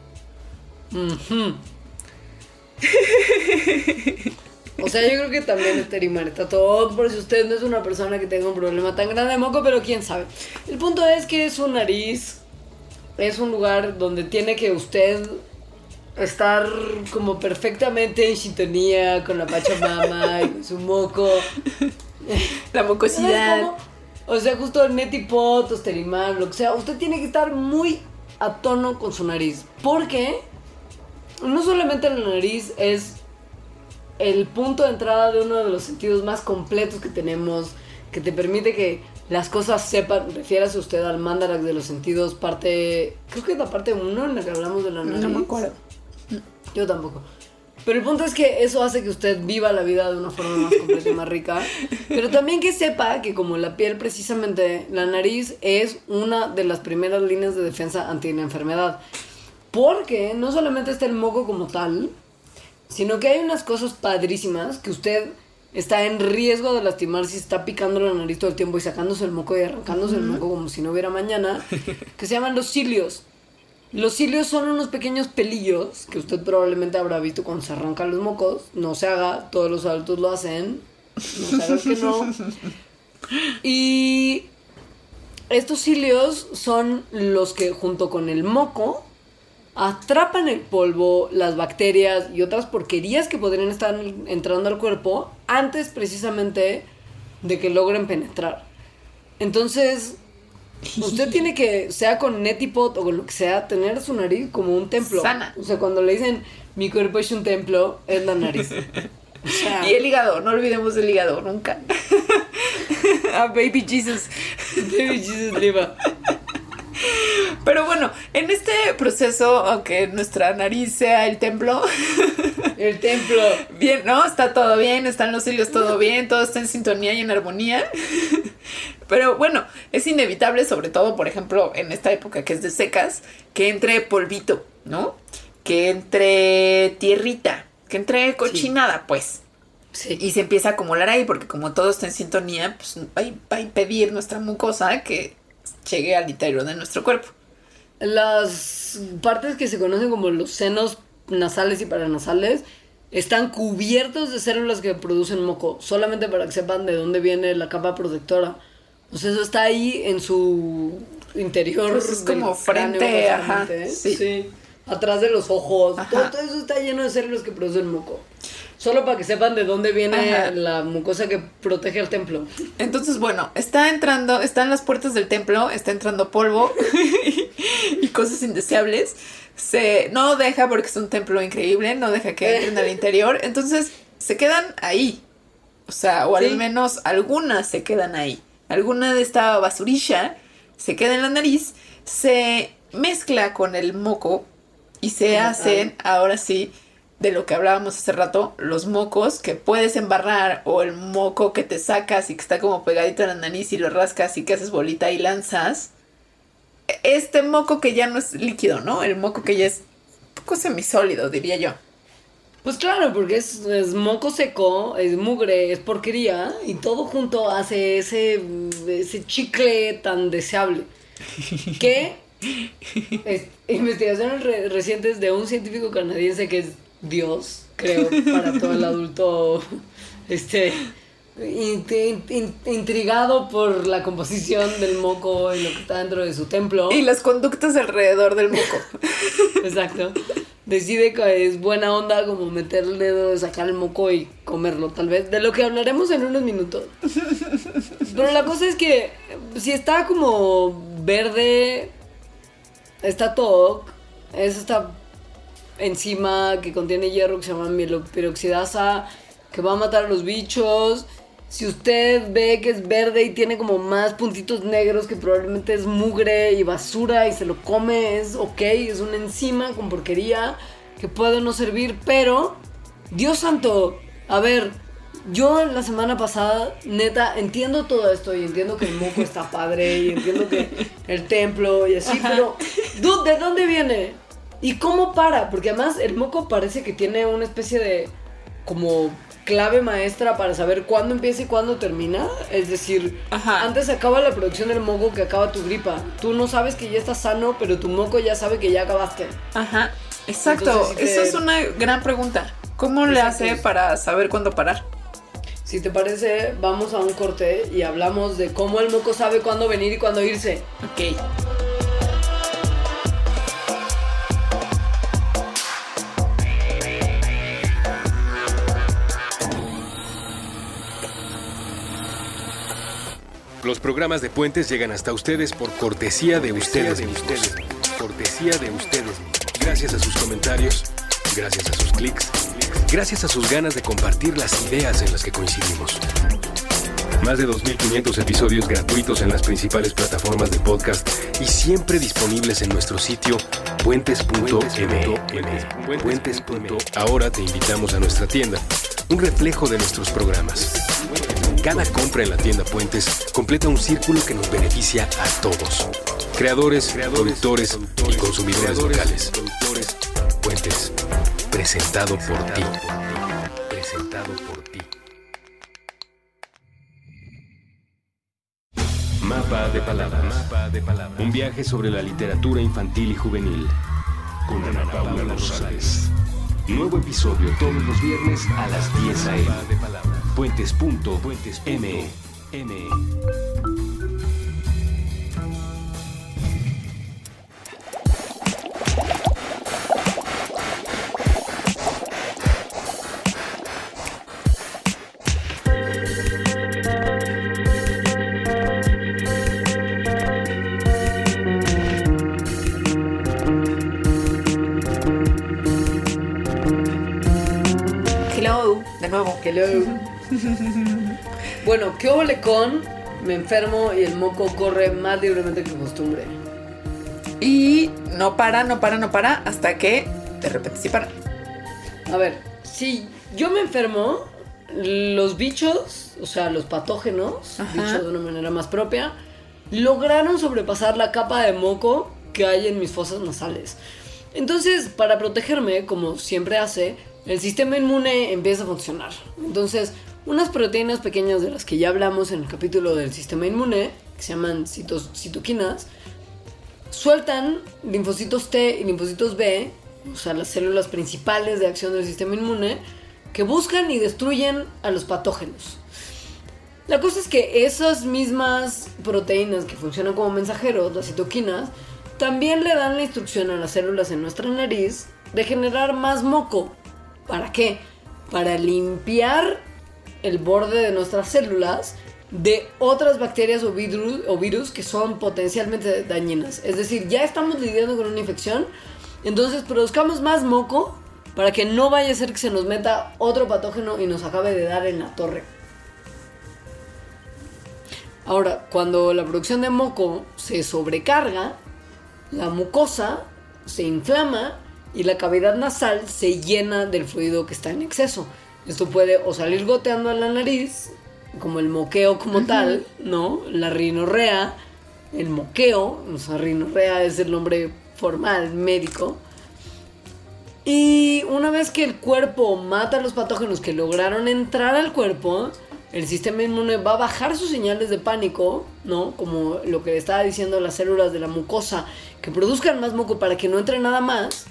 O sea, yo creo que también esterimar está todo por si usted no es una persona que tenga un problema tan grande de moco, pero quién sabe. El punto es que su nariz es un lugar donde tiene que usted estar como perfectamente en sintonía con la Pachamama y con su moco. La ¿Sabes mucosidad. cómo? O sea, justo el netipot, esterimar, lo que sea, usted tiene que estar muy a tono con su nariz. Porque no solamente la nariz es el punto de entrada de uno de los sentidos más completos que tenemos, que te permite que las cosas sepan, refiérase usted al mandarax de los sentidos, parte, creo que es la parte 1 en la que hablamos de la nariz. No me acuerdo. Yo tampoco. Pero el punto es que eso hace que usted viva la vida de una forma más completa y más rica. Pero también que sepa que como la piel precisamente, la nariz es una de las primeras líneas de defensa ante la enfermedad. Porque no solamente está el moco como tal, sino que hay unas cosas padrísimas que usted está en riesgo de lastimar si está picando la nariz todo el tiempo y sacándose el moco y arrancándose el moco como si no hubiera mañana, [laughs] que se llaman los cilios. Los cilios son unos pequeños pelillos que usted probablemente habrá visto cuando se arrancan los mocos. No se haga, todos los adultos lo hacen. No se haga que no. [laughs] Y estos cilios son los que junto con el moco atrapan el polvo, las bacterias y otras porquerías que podrían estar entrando al cuerpo antes precisamente de que logren penetrar. Entonces, usted tiene que, sea con netipot o con lo que sea, tener su nariz como un templo. Sana. O sea, cuando le dicen mi cuerpo es un templo, es la nariz. O [laughs] sea, Y el hígado, no olvidemos del hígado, nunca. A [laughs] Baby Jesus. [laughs] Baby Jesus Liva. Pero bueno, en este proceso, aunque nuestra nariz sea el templo, El templo. bien, ¿no? Está todo bien, están los cilios todo bien, todo está en sintonía y en armonía. Pero bueno, es inevitable, sobre todo, por ejemplo, en esta época que es de secas, que entre polvito, ¿no? Que entre tierrita, que entre cochinada, pues. Sí. Y se empieza a acumular ahí, porque como todo está en sintonía, pues va a impedir nuestra mucosa que llegue al interior de nuestro cuerpo. Las partes que se conocen como los senos nasales y paranasales están cubiertos de células que producen moco, solamente para que sepan de dónde viene la capa protectora. O sea, eso está ahí en su interior. Pues es como frente, ajá, ¿eh? sí. Atrás de los ojos. Todo, todo eso está lleno de células que producen moco. Solo para que sepan de dónde viene Ajá. la mucosa que protege al templo. Entonces, bueno, está entrando, están las puertas del templo, está entrando polvo [laughs] y cosas indeseables. Se no deja porque es un templo increíble, no deja que entren al [laughs] interior. Entonces, se quedan ahí. O sea, o al Sí. menos algunas se quedan ahí. Alguna de esta basurilla se queda en la nariz, se mezcla con el moco y se hacen, ahora sí, de lo que hablábamos hace rato, los mocos que puedes embarrar o el moco que te sacas y que está como pegadito a la nariz y lo rascas y que haces bolita y lanzas. Este moco que ya no es líquido, ¿no? El moco que ya es un poco semisólido, diría yo. Pues claro, porque es, es moco seco, es mugre, es porquería y todo junto hace ese, ese chicle tan deseable. Que [laughs] es- investigaciones re- recientes de un científico canadiense que es Dios, creo, para todo el adulto este in- in- in- intrigado por la composición del moco y lo que está dentro de su templo. Y las conductas alrededor del moco. Exacto. Decide que es buena onda como meter el dedo, sacar el moco y comerlo, tal vez. De lo que hablaremos en unos minutos. Pero la cosa es que si está como verde, está TOC, es esta enzima que contiene hierro que se llama mieloperoxidasa, que va a matar a los bichos. Si usted ve que es verde y tiene como más puntitos negros que probablemente es mugre y basura y se lo come, es ok, es una enzima con porquería que puede no servir, pero Dios santo, a ver, yo la semana pasada, neta, entiendo todo esto y entiendo que el moco está padre y entiendo que el templo y así, pero, dude, ¿de dónde viene? ¿Y cómo para? Porque además el moco parece que tiene una especie de como clave maestra para saber cuándo empieza y cuándo termina. Es decir, Ajá. antes acaba la producción del moco que acaba tu gripa. Tú no sabes que ya estás sano, pero tu moco ya sabe que ya acabaste. Ajá. Exacto. Entonces, si te- Esa es una gran pregunta. ¿Cómo le hace para saber cuándo parar? Si te parece, vamos a un corte y hablamos de cómo el moco sabe cuándo venir y cuándo irse. Ok. Los programas de Puentes llegan hasta ustedes por cortesía de ustedes. Cortesía de ustedes. Gracias a sus comentarios, gracias a sus clics, gracias a sus ganas de compartir las ideas en las que coincidimos. Más de 2.500 episodios gratuitos en las principales plataformas de podcast y siempre disponibles en nuestro sitio puentes.me. Puentes. Ahora te invitamos a nuestra tienda, un reflejo de nuestros programas. Cada compra en la tienda Puentes completa un círculo que nos beneficia a todos. Creadores, productores y consumidores locales. Puentes, presentado por ti. Presentado por ti. Mapa de palabras. Un viaje sobre la literatura infantil y juvenil. Con Ana Paula Rosales. Nuevo episodio todos los viernes a las 10 a.m. Puentes.me. M. Hello, de nuevo. Hello. [laughs] bueno, ¿qué ole con? Me enfermo y el moco corre más libremente que costumbre. Y no para, no para, no para, hasta que de repente sí para. A ver, si yo me enfermo, los bichos, o sea, los patógenos, dicho de una manera más propia, lograron sobrepasar la capa de moco que hay en mis fosas nasales. Entonces, para protegerme, como siempre hace, el sistema inmune empieza a funcionar. Entonces, unas proteínas pequeñas de las que ya hablamos en el capítulo del sistema inmune, que se llaman citos- citoquinas, sueltan linfocitos T y linfocitos B, o sea, las células principales de acción del sistema inmune, que buscan y destruyen a los patógenos. La cosa es que esas mismas proteínas que funcionan como mensajeros, las citoquinas, también le dan la instrucción a las células en nuestra nariz de generar más moco. ¿Para qué? Para limpiar el borde de nuestras células de otras bacterias o virus, que son potencialmente dañinas. Es decir, ya estamos lidiando con una infección, entonces produzcamos más moco para que no vaya a ser que se nos meta otro patógeno y nos acabe de dar en la torre. Ahora, cuando la producción de moco se sobrecarga, la mucosa se inflama y la cavidad nasal se llena del fluido que está en exceso. Esto puede o salir goteando a la nariz, como el moqueo como tal, ¿no? La rinorrea, el moqueo, o sea, rinorrea es el nombre formal médico. Y una vez que el cuerpo mata a los patógenos que lograron entrar al cuerpo, el sistema inmune va a bajar sus señales de pánico, ¿no? Como lo que estaba diciendo las células de la mucosa, que produzcan más moco para que no entre nada más.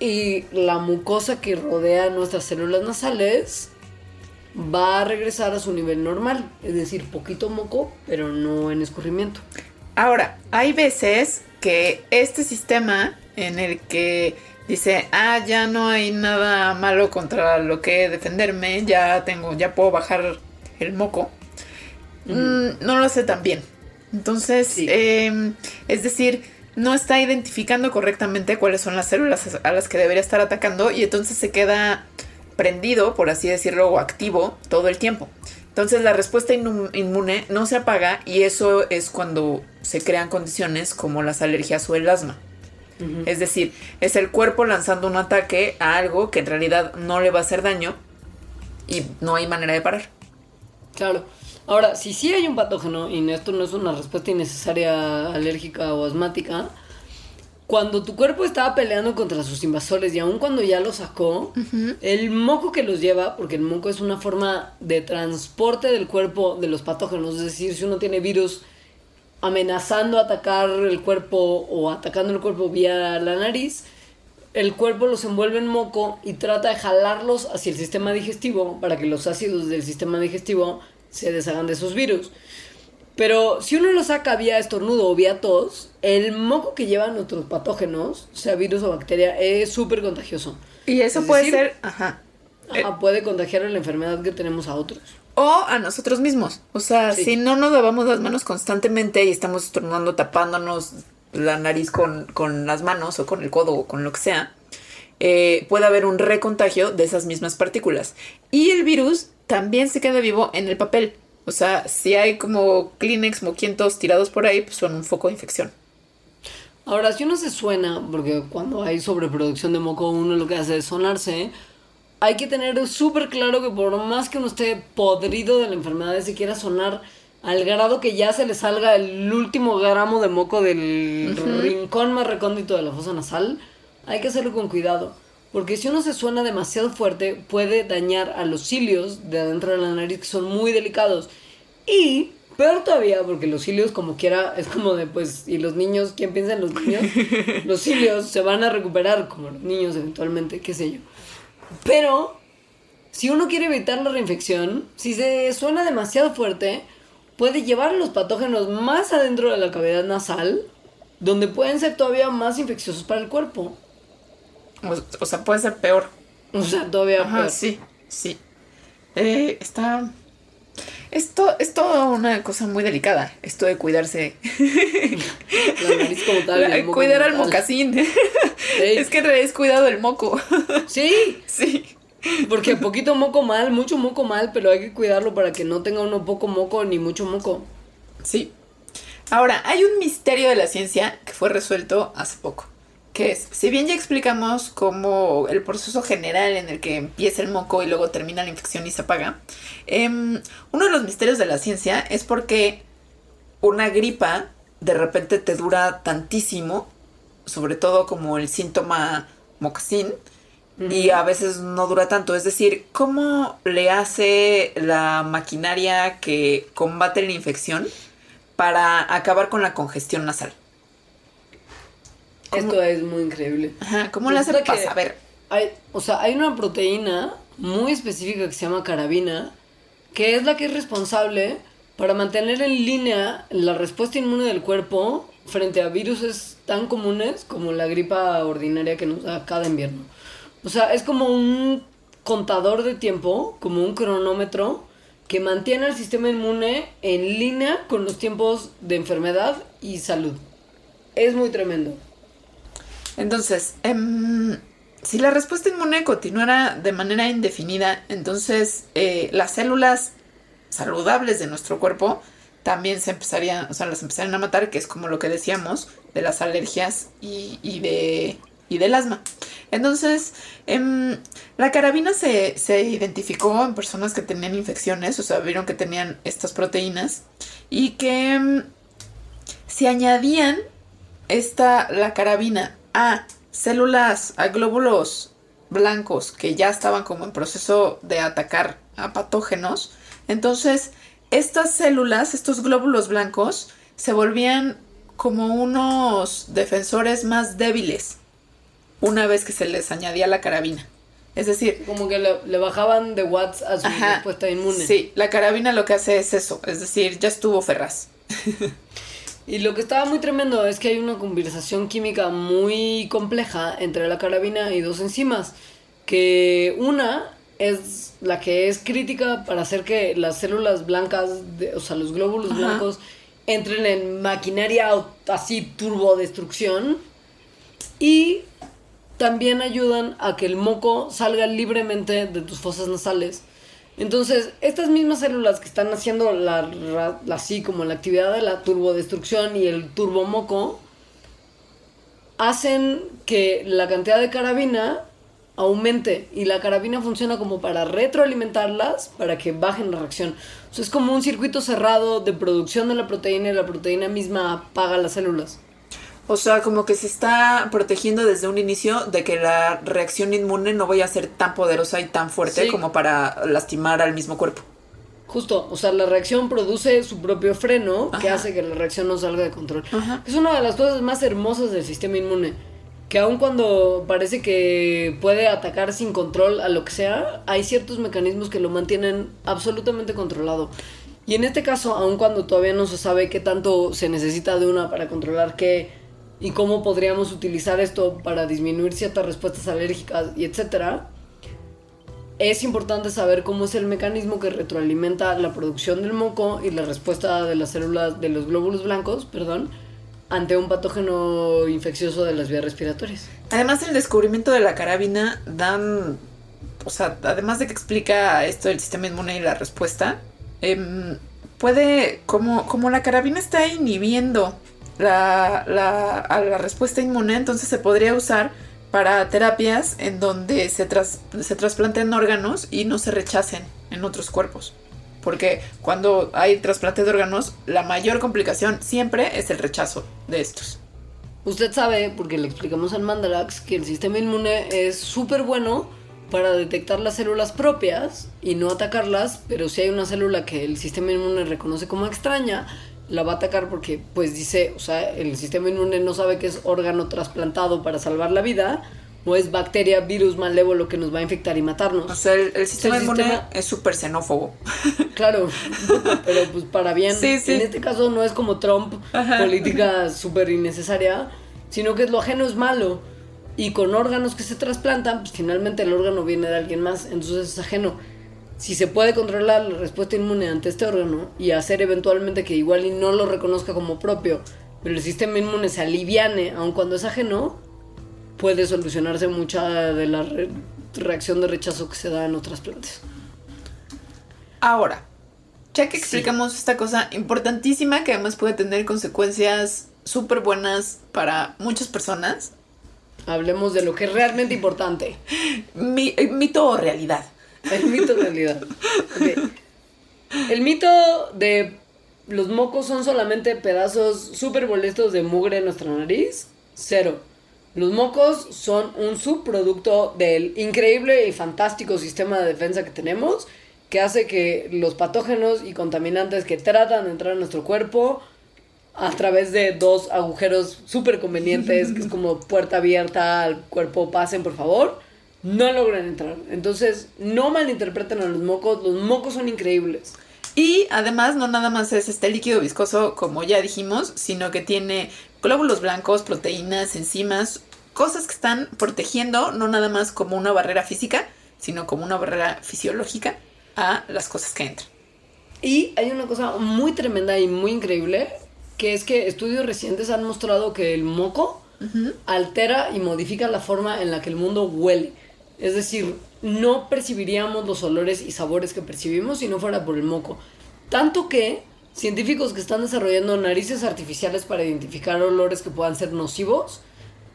Y la mucosa que rodea nuestras células nasales va a regresar a su nivel normal, es decir, poquito moco, pero no en escurrimiento. Ahora, hay veces que este sistema en el que dice, ah, ya no hay nada malo contra lo que defenderme, ya tengo, ya puedo bajar el moco, mm, no lo hace tan bien. Entonces, Sí. eh, es decir, no está identificando correctamente cuáles son las células a las que debería estar atacando y entonces se queda prendido, por así decirlo, o activo todo el tiempo. Entonces la respuesta inmu- inmune no se apaga y eso es cuando se crean condiciones como las alergias o el asma. Es decir, es el cuerpo lanzando un ataque a algo que en realidad no le va a hacer daño y no hay manera de parar. Claro. Ahora, si sí hay un patógeno, y esto no es una respuesta innecesaria alérgica o asmática, cuando tu cuerpo estaba peleando contra sus invasores y aun cuando ya lo sacó, el moco que los lleva, porque el moco es una forma de transporte del cuerpo de los patógenos, es decir, si uno tiene virus amenazando atacar el cuerpo o atacando el cuerpo vía la nariz, el cuerpo los envuelve en moco y trata de jalarlos hacia el sistema digestivo para que los ácidos del sistema digestivo se deshagan de esos virus. Pero si uno lo saca vía estornudo o vía tos, el moco que llevan nuestros patógenos, sea virus o bacteria, es súper contagioso. Y eso Es puede decir, ser, ajá, Ajá, puede contagiar la enfermedad que tenemos a otros. o a nosotros mismos. O sea, Sí. si no nos lavamos las manos constantemente y estamos estornudando, tapándonos la nariz con, con las manos o con el codo o con lo que sea, eh, puede haber un recontagio de esas mismas partículas. Y el virus también se queda vivo en el papel. O sea, si hay como Kleenex moquientos tirados por ahí, pues son un foco de infección. Ahora, si uno se suena, porque cuando hay sobreproducción de moco, uno lo que hace es sonarse, hay que tener súper claro que por más que uno esté podrido de la enfermedad se quiera sonar al grado que ya se le salga el último gramo de moco del rincón más recóndito de la fosa nasal, hay que hacerlo con cuidado. Porque si uno se suena demasiado fuerte, puede dañar a los cilios de adentro de la nariz, que son muy delicados. Y peor todavía, porque los cilios, como quiera, es como de pues, y los niños, ¿quién piensa en los niños? [laughs] los cilios se van a recuperar, como los niños eventualmente, qué sé yo. Pero, si uno quiere evitar la reinfección, si se suena demasiado fuerte, puede llevar los patógenos más adentro de la cavidad nasal, donde pueden ser todavía más infecciosos para el cuerpo. O, o sea, puede ser peor. O sea, todavía Ajá, peor. sí, sí. Eh, está. Esto es toda una cosa muy delicada, esto de cuidarse. [laughs] La nariz como tal. y el moco Cuidar al mocasín. [laughs] Es que es cuidado del moco. [laughs] Sí, sí. porque poquito moco mal, mucho moco mal, pero hay que cuidarlo para que no tenga uno poco moco ni mucho moco. Sí. Ahora, hay un misterio de la ciencia que fue resuelto hace poco. Que es, si bien ya explicamos cómo el proceso general en el que empieza el moco y luego termina la infección y se apaga, em, uno de los misterios de la ciencia es porque una gripa de repente te dura tantísimo, sobre todo como el síntoma mocasín, y a veces no dura tanto. Es decir, ¿cómo le hace la maquinaria que combate la infección para acabar con la congestión nasal? ¿Cómo? Esto es muy increíble. Ajá, ¿cómo le hace Resulta para saber? Hay, o sea, hay una proteína muy específica que se llama carabina, que es la que es responsable para mantener en línea la respuesta inmune del cuerpo frente a virus tan comunes como la gripa ordinaria que nos da cada invierno. O sea, es como un contador de tiempo, como un cronómetro que mantiene al sistema inmune en línea con los tiempos de enfermedad y salud. Es muy tremendo. Entonces, em, si la respuesta inmune continuara de manera indefinida, entonces eh, las células saludables de nuestro cuerpo también se empezarían, o sea, las empezarían a matar, que es como lo que decíamos de las alergias y, de, y del asma. Entonces, em, la carabina se, se identificó en personas que tenían infecciones, o sea, vieron que tenían estas proteínas y que em, se añadían esta, la carabina a células, a glóbulos blancos que ya estaban como en proceso de atacar a patógenos, entonces estas células, estos glóbulos blancos, se volvían como unos defensores más débiles una vez que se les añadía la carabina. Es decir, Como que le, le bajaban de watts a su Ajá. respuesta inmune. sí, la carabina lo que hace es eso, es decir, ya estuvo Ferraz. [laughs] Y lo que estaba muy tremendo es que hay una conversación química muy compleja entre la carabina y dos enzimas. Que una es la que es crítica para hacer que las células blancas, de- o sea, los glóbulos Ajá. blancos, entren en maquinaria así turbodestrucción. Y también ayudan a que el moco salga libremente de tus fosas nasales. Entonces, estas mismas células que están haciendo la, así como la actividad de la turbodestrucción y el turbomoco, hacen que la cantidad de carabina aumente y la carabina funciona como para retroalimentarlas para que bajen la reacción. Es como un circuito cerrado de producción de la proteína y la proteína misma apaga las células. O sea, como que se está protegiendo desde un inicio de que la reacción inmune no vaya a ser tan poderosa y tan fuerte Sí. como para lastimar al mismo cuerpo. Justo, o sea, la reacción produce su propio freno que hace que la reacción no salga de control. Ajá. Es una de las cosas más hermosas del sistema inmune. Que aun cuando parece que puede atacar sin control a lo que sea, hay ciertos mecanismos que lo mantienen absolutamente controlado. Y en este caso, aun cuando todavía no se sabe qué tanto se necesita de una para controlar qué y cómo podríamos utilizar esto para disminuir ciertas respuestas alérgicas y etcétera, es importante saber cómo es el mecanismo que retroalimenta la producción del moco y la respuesta de las células de los glóbulos blancos, perdón, ante un patógeno infeccioso de las vías respiratorias. Además, el descubrimiento de la carabina dan. O sea, además de que explica esto del sistema inmune y la respuesta, em, puede. Como, como la carabina está inhibiendo la, la, a la respuesta inmune, entonces se podría usar para terapias en donde se, tras- se trasplanten órganos y no se rechacen en otros cuerpos. Porque cuando hay trasplante de órganos, la mayor complicación siempre es el rechazo de estos. Usted sabe, porque le explicamos en Mandalax, que el sistema inmune es súper bueno para detectar las células propias y no atacarlas, pero si hay una célula que el sistema inmune reconoce como extraña, la va a atacar porque, pues dice, o sea, el sistema inmune no sabe que es órgano trasplantado para salvar la vida, o es bacteria, virus malévolo que nos va a infectar y matarnos. O sea, el, el sistema El inmune sistema- es súper xenófobo. [laughs] Claro, pero pues para bien. Sí, sí. En este caso no es como Trump, Ajá. política súper innecesaria, sino que lo ajeno es malo. Y con órganos que se trasplantan, pues finalmente el órgano viene de alguien más, entonces es ajeno. Si se puede controlar la respuesta inmune ante este órgano y hacer eventualmente que igual y no lo reconozca como propio, pero el sistema inmune se aliviane aun cuando es ajeno, puede solucionarse mucha de la re- reacción de rechazo que se da en otras plantas. Ahora, ya que Sí. explicamos esta cosa importantísima que además puede tener consecuencias súper buenas para muchas personas, Hablemos de lo que es realmente importante. mi- eh, mito o realidad. [laughs] El mito realidad. El mito de los mocos son solamente pedazos súper molestos de mugre en nuestra nariz. Cero. Los mocos son un subproducto del increíble y fantástico sistema de defensa que tenemos, que hace que los patógenos y contaminantes que tratan de entrar a nuestro cuerpo a través de dos agujeros súper convenientes, que es como puerta abierta al cuerpo, pasen por favor, no logran entrar. Entonces, no malinterpreten a los mocos, los mocos son increíbles. Y además no nada más es este líquido viscoso, como ya dijimos, sino que tiene glóbulos blancos, proteínas, enzimas, cosas que están protegiendo no nada más como una barrera física, sino como una barrera fisiológica a las cosas que entran. Y hay una cosa muy tremenda y muy increíble, que es que estudios recientes han mostrado que el moco altera y modifica la forma en la que el mundo huele. Es decir, no percibiríamos los olores y sabores que percibimos si no fuera por el moco. Tanto que científicos que están desarrollando narices artificiales para identificar olores que puedan ser nocivos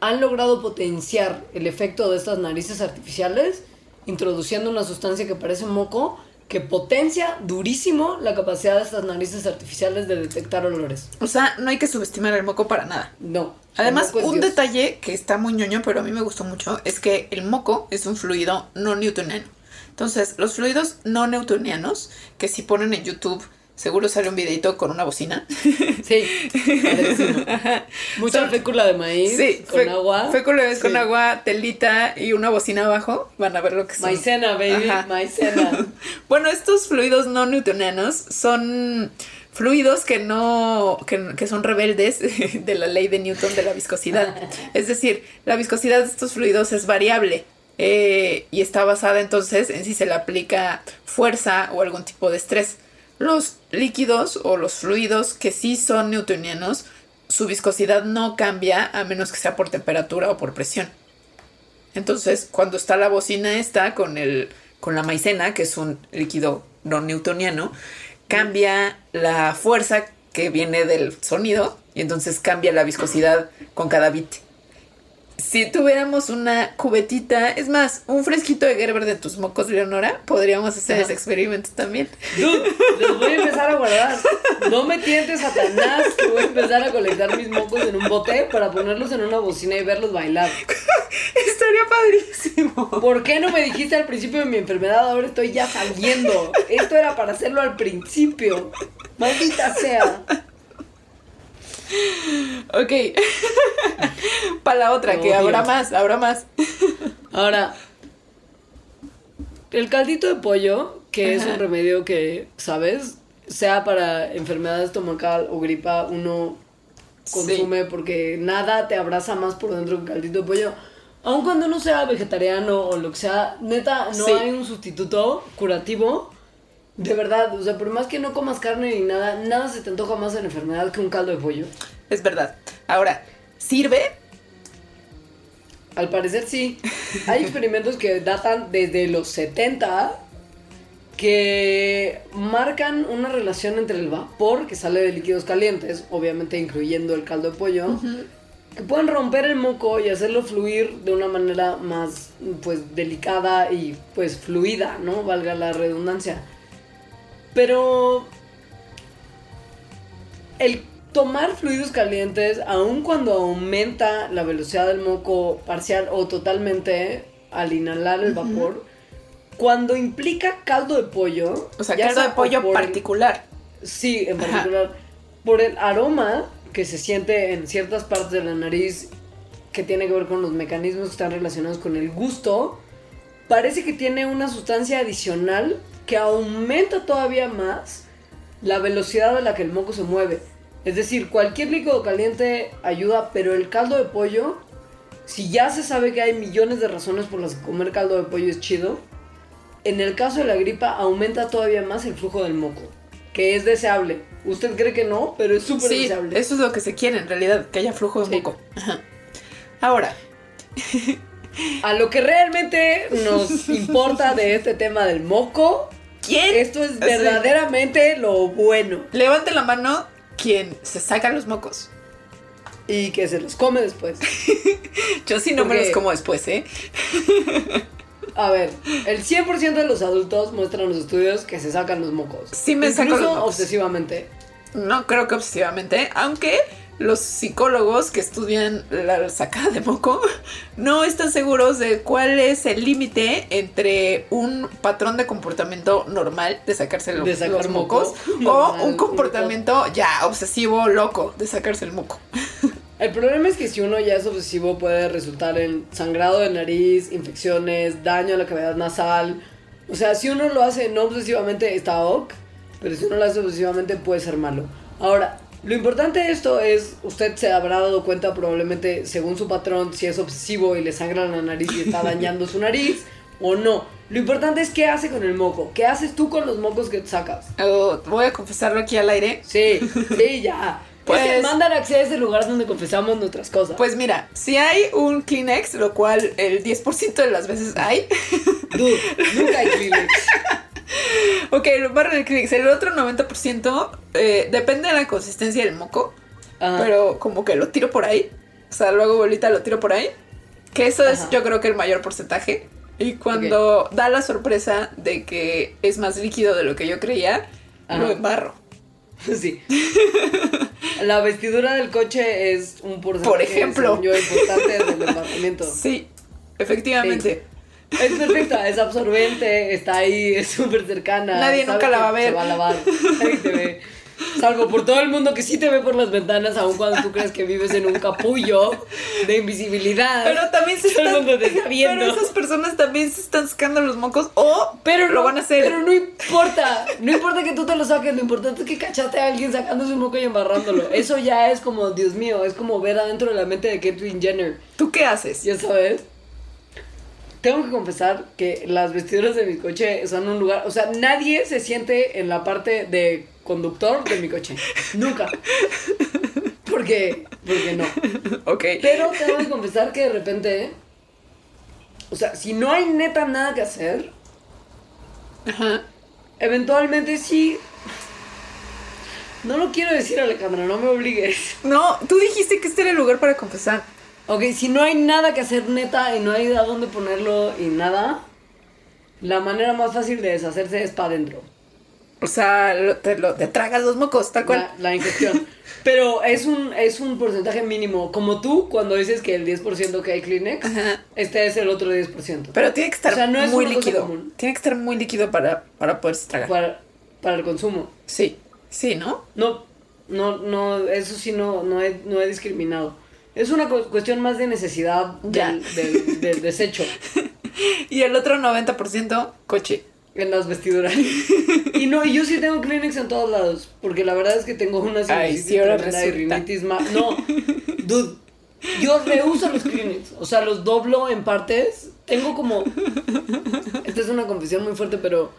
han logrado potenciar el efecto de estas narices artificiales introduciendo una sustancia que parece moco que potencia durísimo la capacidad de estas narices artificiales de detectar olores. O sea, no hay que subestimar el moco para nada. No. Además, un Dios. detalle que está muy ñoño, pero a mí me gustó mucho, es que el moco es un fluido no newtoniano. Entonces, los fluidos no newtonianos, que si ponen en YouTube, seguro sale un videito con una bocina. [laughs] Sí. Mucha Son- fécula de maíz Sí, con agua. Fue con, con Sí. agua, telita y una bocina abajo. Van a ver lo que son. Maicena, baby, Ajá. maicena. [laughs] Bueno, estos fluidos no newtonianos son fluidos que no, que, que son rebeldes [laughs] de la ley de Newton de la viscosidad. Es decir, la viscosidad de estos fluidos es variable eh, y está basada entonces en si se le aplica fuerza o algún tipo de estrés. Los líquidos o los fluidos que sí son newtonianos, su viscosidad no cambia a menos que sea por temperatura o por presión. Entonces, cuando está la bocina esta con el con la maicena, que es un líquido no newtoniano, cambia la fuerza que viene del sonido y entonces cambia la viscosidad con cada bit si tuviéramos una cubetita, es más, un fresquito de Gerber de tus mocos, Leonora, podríamos hacer ese experimento también. Dude, los voy a empezar a guardar. No me tientes, Satanás, que voy a empezar a colectar mis mocos en un bote para ponerlos en una bocina y verlos bailar. [laughs] Estaría padrísimo. ¿Por qué no me dijiste al principio de mi enfermedad? Ahora estoy ya saliendo. Esto era para hacerlo al principio. Maldita sea. Ok. Para la otra, que habrá más, habrá más. Ahora, el caldito de pollo, que es un remedio que, ¿sabes? Sea para enfermedad estomacal o gripa, uno consume porque nada te abraza más por dentro que el caldito de pollo. Aun cuando uno sea vegetariano o lo que sea, neta, no hay un sustituto curativo. De verdad, o sea, por más que no comas carne ni nada, nada se te antoja más en enfermedad que un caldo de pollo. Es verdad. Ahora, ¿sirve? Al parecer sí. Hay [laughs] experimentos que datan desde los 70 que marcan una relación entre el vapor que sale de líquidos calientes, obviamente incluyendo el caldo de pollo, que pueden romper el moco y hacerlo fluir de una manera más pues delicada y pues fluida, ¿no? Valga la redundancia. Pero el tomar fluidos calientes, aun cuando aumenta la velocidad del moco parcial o totalmente al inhalar el vapor, cuando implica caldo de pollo. O sea, caldo de pollo particular. sí, en particular. Por el aroma que se siente en ciertas partes de la nariz, que tiene que ver con los mecanismos que están relacionados con el gusto, parece que tiene una sustancia adicional que aumenta todavía más la velocidad a la que el moco se mueve. Es decir, cualquier líquido caliente ayuda, pero el caldo de pollo, si ya se sabe que hay millones de razones por las que comer caldo de pollo es chido, en el caso de la gripa aumenta todavía más el flujo del moco, que es deseable. Usted cree que no, pero es súper sí, deseable. Eso es lo que se quiere en realidad, que haya flujo de moco. Ahora. [laughs] A lo que realmente nos [laughs] importa de este tema del moco. ¿Quién? Esto es verdaderamente lo bueno. Levante la mano quien se saca los mocos. Y que se los come después. [laughs] Yo sí no me los como después, ¿eh? [laughs] A ver, el 100% de los adultos muestran los estudios que se sacan los mocos. Sí me saco los mocos. obsesivamente. No creo que obsesivamente, aunque los psicólogos que estudian la sacada de moco no están seguros de cuál es el límite entre un patrón de comportamiento normal de sacarse los, mocos [laughs] o un comportamiento ya obsesivo, loco de sacarse el moco. [laughs] El problema es que si uno ya es obsesivo puede resultar en sangrado de nariz, infecciones, daño a la cavidad nasal. O sea, si uno lo hace no obsesivamente está ok, pero si uno lo hace obsesivamente puede ser malo. Ahora, lo importante de esto es, usted se habrá dado cuenta probablemente según su patrón si es obsesivo y le sangra la nariz y está dañando su nariz o no. Lo importante es qué hace con el moco. ¿Qué haces tú con los mocos que sacas? Oh, voy a confesarlo aquí al aire. Sí, sí, ya. [laughs] Pues mandan a ese lugar donde confesamos nuestras cosas. Pues mira, si hay un Kleenex, lo cual el 10% de las veces hay. Dude, nunca hay Kleenex. [laughs] [laughs] ok, lo barro el Kleenex. El otro 90% eh, depende de la consistencia del moco. Pero como que lo tiro por ahí. O sea, luego bolita lo tiro por ahí. Que eso es yo creo que el mayor porcentaje. Y cuando da la sorpresa de que es más líquido de lo que yo creía, lo embarro. [laughs] Sí. [laughs] la vestidura del coche es un porcentaje Por ejemplo. Yo, importante del embarramiento. Sí, efectivamente. Es perfecta, es absorbente, está ahí, es súper cercana. Nadie nunca la va a ver. Se va a lavar. Nadie te ve. Salvo por todo el mundo que sí te ve por las ventanas, aun cuando tú crees que vives en un capullo de invisibilidad. Pero también se están, te está viendo. Pero esas personas también se están sacando los mocos o pero lo van a hacer. Pero no importa, no importa que tú te lo saques, lo importante es que cachaste a alguien sacándose un moco y embarrándolo. Eso ya es como, Dios mío, es como ver adentro de la mente de Caitlyn Jenner. ¿Tú qué haces? Ya sabes tengo que confesar que las vestiduras de mi coche son un lugar, o sea, nadie se siente en la parte de conductor de mi coche. Nunca. Porque, porque no. Ok. Pero tengo que confesar que de repente, o sea, si no hay neta nada que hacer, Ajá. Eventualmente sí. No lo quiero decir, Alejandra, no me obligues. No, tú dijiste que este era el lugar para confesar. Ok, si no hay nada que hacer neta y no hay a dónde ponerlo y nada, la manera más fácil de deshacerse es para adentro. O sea, lo- te, lo- te tragas los mocos, tal cual. La, la ingestión. [laughs] Pero es un, es un porcentaje mínimo. Como tú, cuando dices que el 10% que hay Kleenex, Ajá. este es el otro 10%. Pero tiene que estar O sea, no es muy líquido. Tiene que estar muy líquido para, para poderse tragar. para, para el consumo. Sí, sí, ¿no? No, no, no, eso sí no, no, he, no he discriminado. Es una cu- cuestión más de necesidad del, del- del desecho [laughs] Y el otro 90% coche. en las vestiduras. [laughs] Y no, yo sí tengo Kleenex en todos lados, porque la verdad es que tengo una Ay, sí, ahora y rinitis No, dude, yo reuso los Kleenex, o sea, los doblo en partes. Tengo como... Esta es una confesión muy fuerte, pero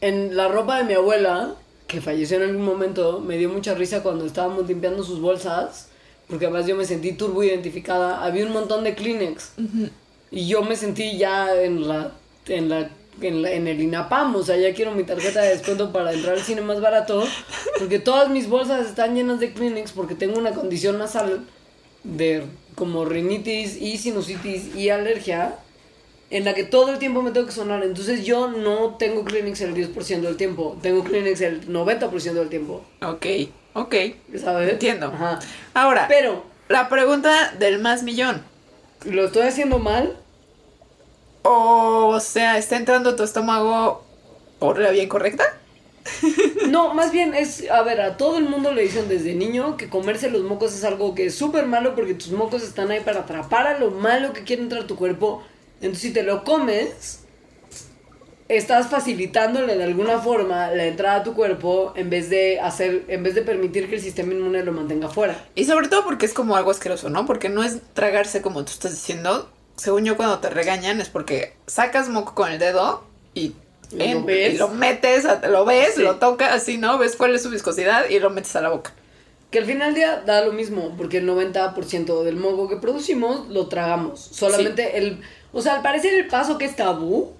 en la ropa de mi abuela, que falleció en algún momento, me dio mucha risa cuando estábamos limpiando sus bolsas, porque además yo me sentí turbo identificada. Había un montón de Kleenex. Y yo me sentí ya en la, en la, en la- en el INAPAM, o sea, ya quiero mi tarjeta de descuento para entrar al cine más barato, porque todas mis bolsas están llenas de Kleenex porque tengo una condición nasal de como rinitis y sinusitis y alergia en la que todo el tiempo me tengo que sonar. Entonces yo no tengo Kleenex el 10% del tiempo, tengo Kleenex el 90% del tiempo, Ok, ok. ¿sabes? Entiendo. Ajá. Ahora, Pero, la pregunta del más millón. ¿lo estoy haciendo mal? O sea, ¿está entrando tu estómago por la vía incorrecta? [laughs] No, más bien es, a ver, a todo el mundo le dicen desde niño que comerse los mocos es algo que es súper malo porque tus mocos están ahí para atrapar a lo malo que quiere entrar a tu cuerpo. Entonces, si te lo comes, estás facilitándole de alguna forma la entrada a tu cuerpo en vez de hacer, en vez de permitir que el sistema inmune lo mantenga fuera. Y sobre todo porque es como algo asqueroso, ¿no? Porque no es tragarse como tú estás diciendo. Según yo, cuando te regañan es porque sacas moco con el dedo y, Y lo en- ves. y lo metes, lo ves, Sí. lo tocas así, ¿no? Ves cuál es su viscosidad y lo metes a la boca. Que al final del día da lo mismo, porque el 90% del moco que producimos lo tragamos. Solamente el. O sea, al parecer el paso que es tabú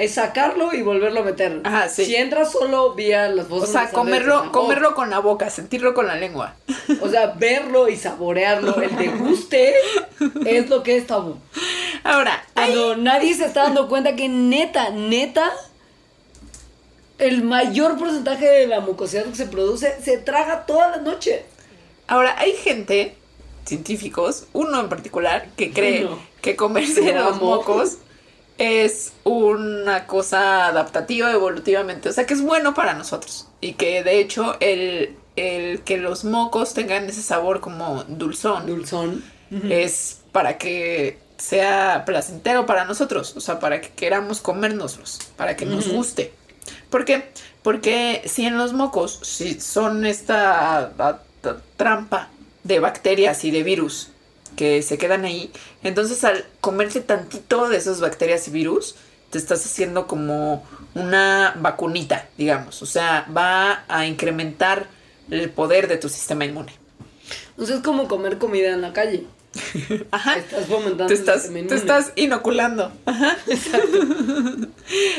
es sacarlo y volverlo a meter. Ajá, sí. Si entras solo vía las O fosas sea, comerlo, comerlo con la boca, sentirlo con la lengua. O sea, verlo y saborearlo, el deguste, es lo que es tabú. Ahora, Cuando nadie se está dando cuenta que neta, neta, el mayor porcentaje de la mucosidad que se produce se traga toda la noche. ahora hay gente, científicos, uno en particular, que cree Uno. que comerse Lo los mocos es una cosa adaptativa evolutivamente. O sea, que es bueno para nosotros. Y que de hecho el, el que los mocos tengan ese sabor como dulzón Dulzón. es para que sea placentero para nosotros, o sea, para que queramos comérnoslos, para que nos guste. ¿Por qué? Porque si en los mocos, si son esta a- a- trampa de bacterias y de virus que se quedan ahí, entonces al comerse tantito de esas bacterias y virus, te estás haciendo como una vacunita, digamos, o sea, va a incrementar el poder de tu sistema inmune. Entonces es como comer comida en la calle. [laughs] Ajá. Estás fomentando Te estás, te estás inoculando. Ajá. [laughs]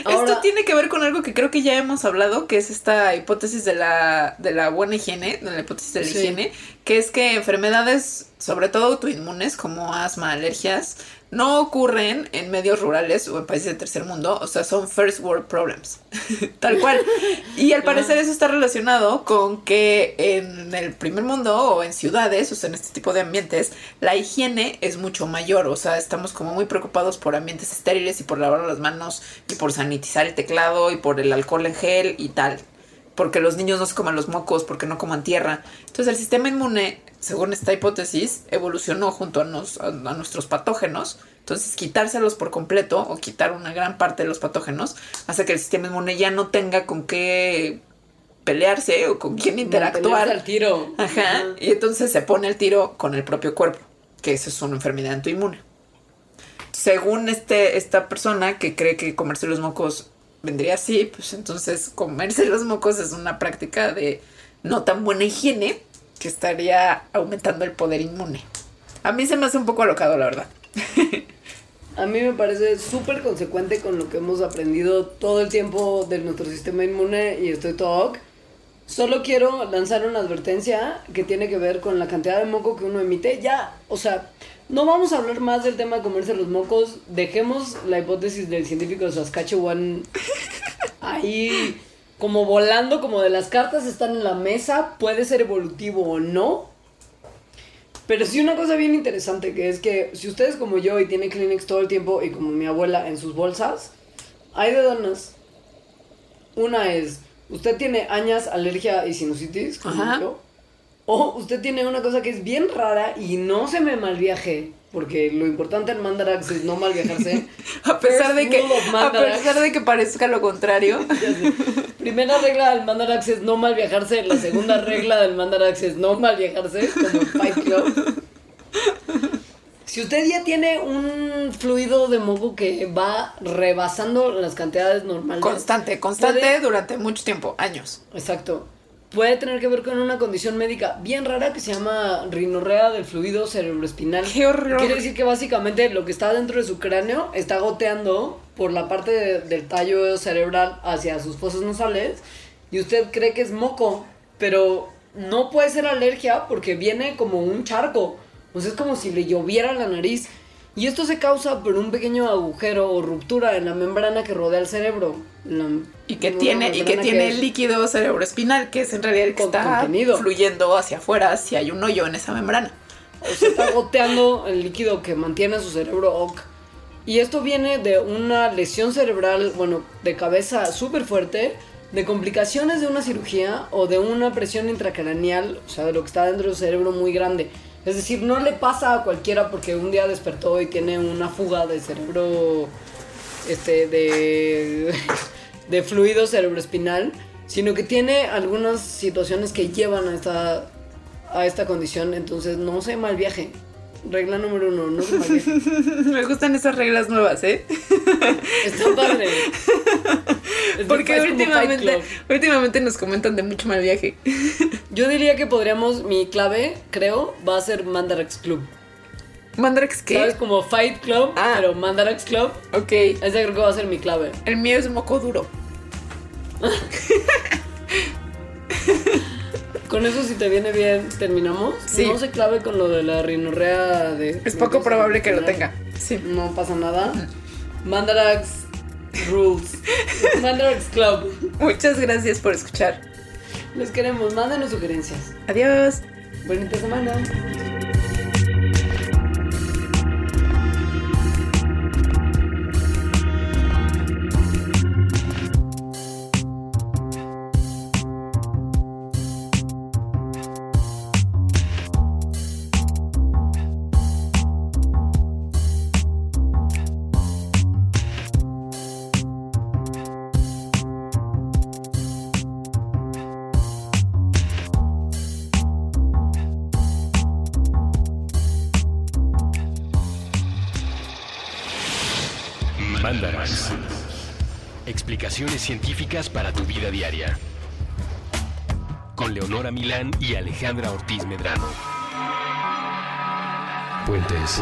Ahora- Esto tiene que ver con algo que creo que ya hemos hablado, que es esta hipótesis de la, de la buena higiene, de la hipótesis de la Sí. higiene, que es que enfermedades, sobre todo autoinmunes, como asma, alergias, no ocurren en medios rurales o en países de tercer mundo, o sea, son first world problems, [laughs] tal cual. Y al [laughs] parecer eso está relacionado con que en el primer mundo o en ciudades, o sea, en este tipo de ambientes, la higiene es mucho mayor, o sea, estamos como muy preocupados por ambientes estériles y por lavar las manos y por sanitizar el teclado y por el alcohol en gel y tal. Porque los niños no se coman los mocos, porque no coman tierra. Entonces el sistema inmune, según esta hipótesis, evolucionó junto a, nos- a- a nuestros patógenos. Entonces quitárselos por completo o quitar una gran parte de los patógenos hace que el sistema inmune ya no tenga con qué pelearse o con quién interactuar. Al tiro. Ajá. Y entonces se pone el tiro con el propio cuerpo, que eso es una enfermedad autoinmune. Según este, esta persona que cree que comerse los mocos vendría así, pues entonces comerse los mocos es una práctica de no tan buena higiene que estaría aumentando el poder inmune. A mí se me hace un poco alocado, la verdad. A mí me parece súper consecuente con lo que hemos aprendido todo el tiempo de nuestro sistema inmune y estoy todo Solo quiero lanzar una advertencia que tiene que ver con la cantidad de moco que uno emite. Ya, o sea, no vamos a hablar más del tema de comerse los mocos. Dejemos la hipótesis del científico de Saskatchewan ahí como volando, como de las cartas están en la mesa. Puede ser evolutivo o no. Pero sí una cosa bien interesante que es que si ustedes como yo y tienen Kleenex todo el tiempo y como mi abuela en sus bolsas, hay de donas. Una es usted tiene añas, alergia y sinusitis, como yo, o usted tiene una cosa que es bien rara y no se me malviaje, porque lo importante en Mandarax es no malviajarse. [laughs] a pesar de que a pesar de que parezca lo contrario. [laughs] Primera regla del Mandarax es no malviajarse, la segunda regla del Mandarax es no malviajarse, como Fight Club. Si usted ya tiene un fluido de moco que va rebasando las cantidades normales. Constante, constante durante mucho tiempo, años. Exacto. Puede tener que ver con una condición médica bien rara que se llama rinorrea del fluido cerebroespinal. ¡Qué horror! Quiere decir que básicamente lo que está dentro de su cráneo está goteando por la parte del tallo cerebral hacia sus fosas nasales y usted cree que es moco, pero no puede ser alergia porque viene como un charco. Pues es como si le lloviera la nariz. Y esto se causa por un pequeño agujero o ruptura en la membrana que rodea el cerebro. y que tiene, y que tiene el líquido cerebroespinal, que es en realidad el que está fluyendo hacia afuera si hay un hoyo en esa membrana. O se está goteando el líquido que mantiene su cerebro Y esto viene de una lesión cerebral, bueno, de cabeza súper fuerte, de complicaciones de una cirugía o de una presión intracraneal, o sea, de lo que está dentro del cerebro muy grande. Es decir, no le pasa a cualquiera porque un día despertó y tiene una fuga de cerebro, este, de, [laughs] de fluido cerebroespinal, sino que tiene algunas situaciones que llevan a esta, a esta condición, entonces no se mal viaje. Regla número uno, no se [laughs] Me gustan esas reglas nuevas, ¿eh? Está padre. [laughs] Porque últimamente, últimamente nos comentan de mucho mal viaje. [laughs] Yo diría que podríamos, mi clave, creo, va a ser Mandarax Club. ¿Mandarax qué? ¿Sabes? Como Fight Club, ah. pero Mandarax Club. Ok. Ese creo que va a ser mi clave. El mío es moco duro. Con eso, si te viene bien, terminamos. Sí. No se clave con lo de la rinorrea de. Es poco probable que lo tenga. Sí. No pasa nada. Mandarax Rules. Mandarax Club. Muchas gracias por escuchar. Les queremos. Mándenos sugerencias. Adiós. Bonita semana. Con Leonora Milán y Alejandra Ortiz Medrano. Puentes.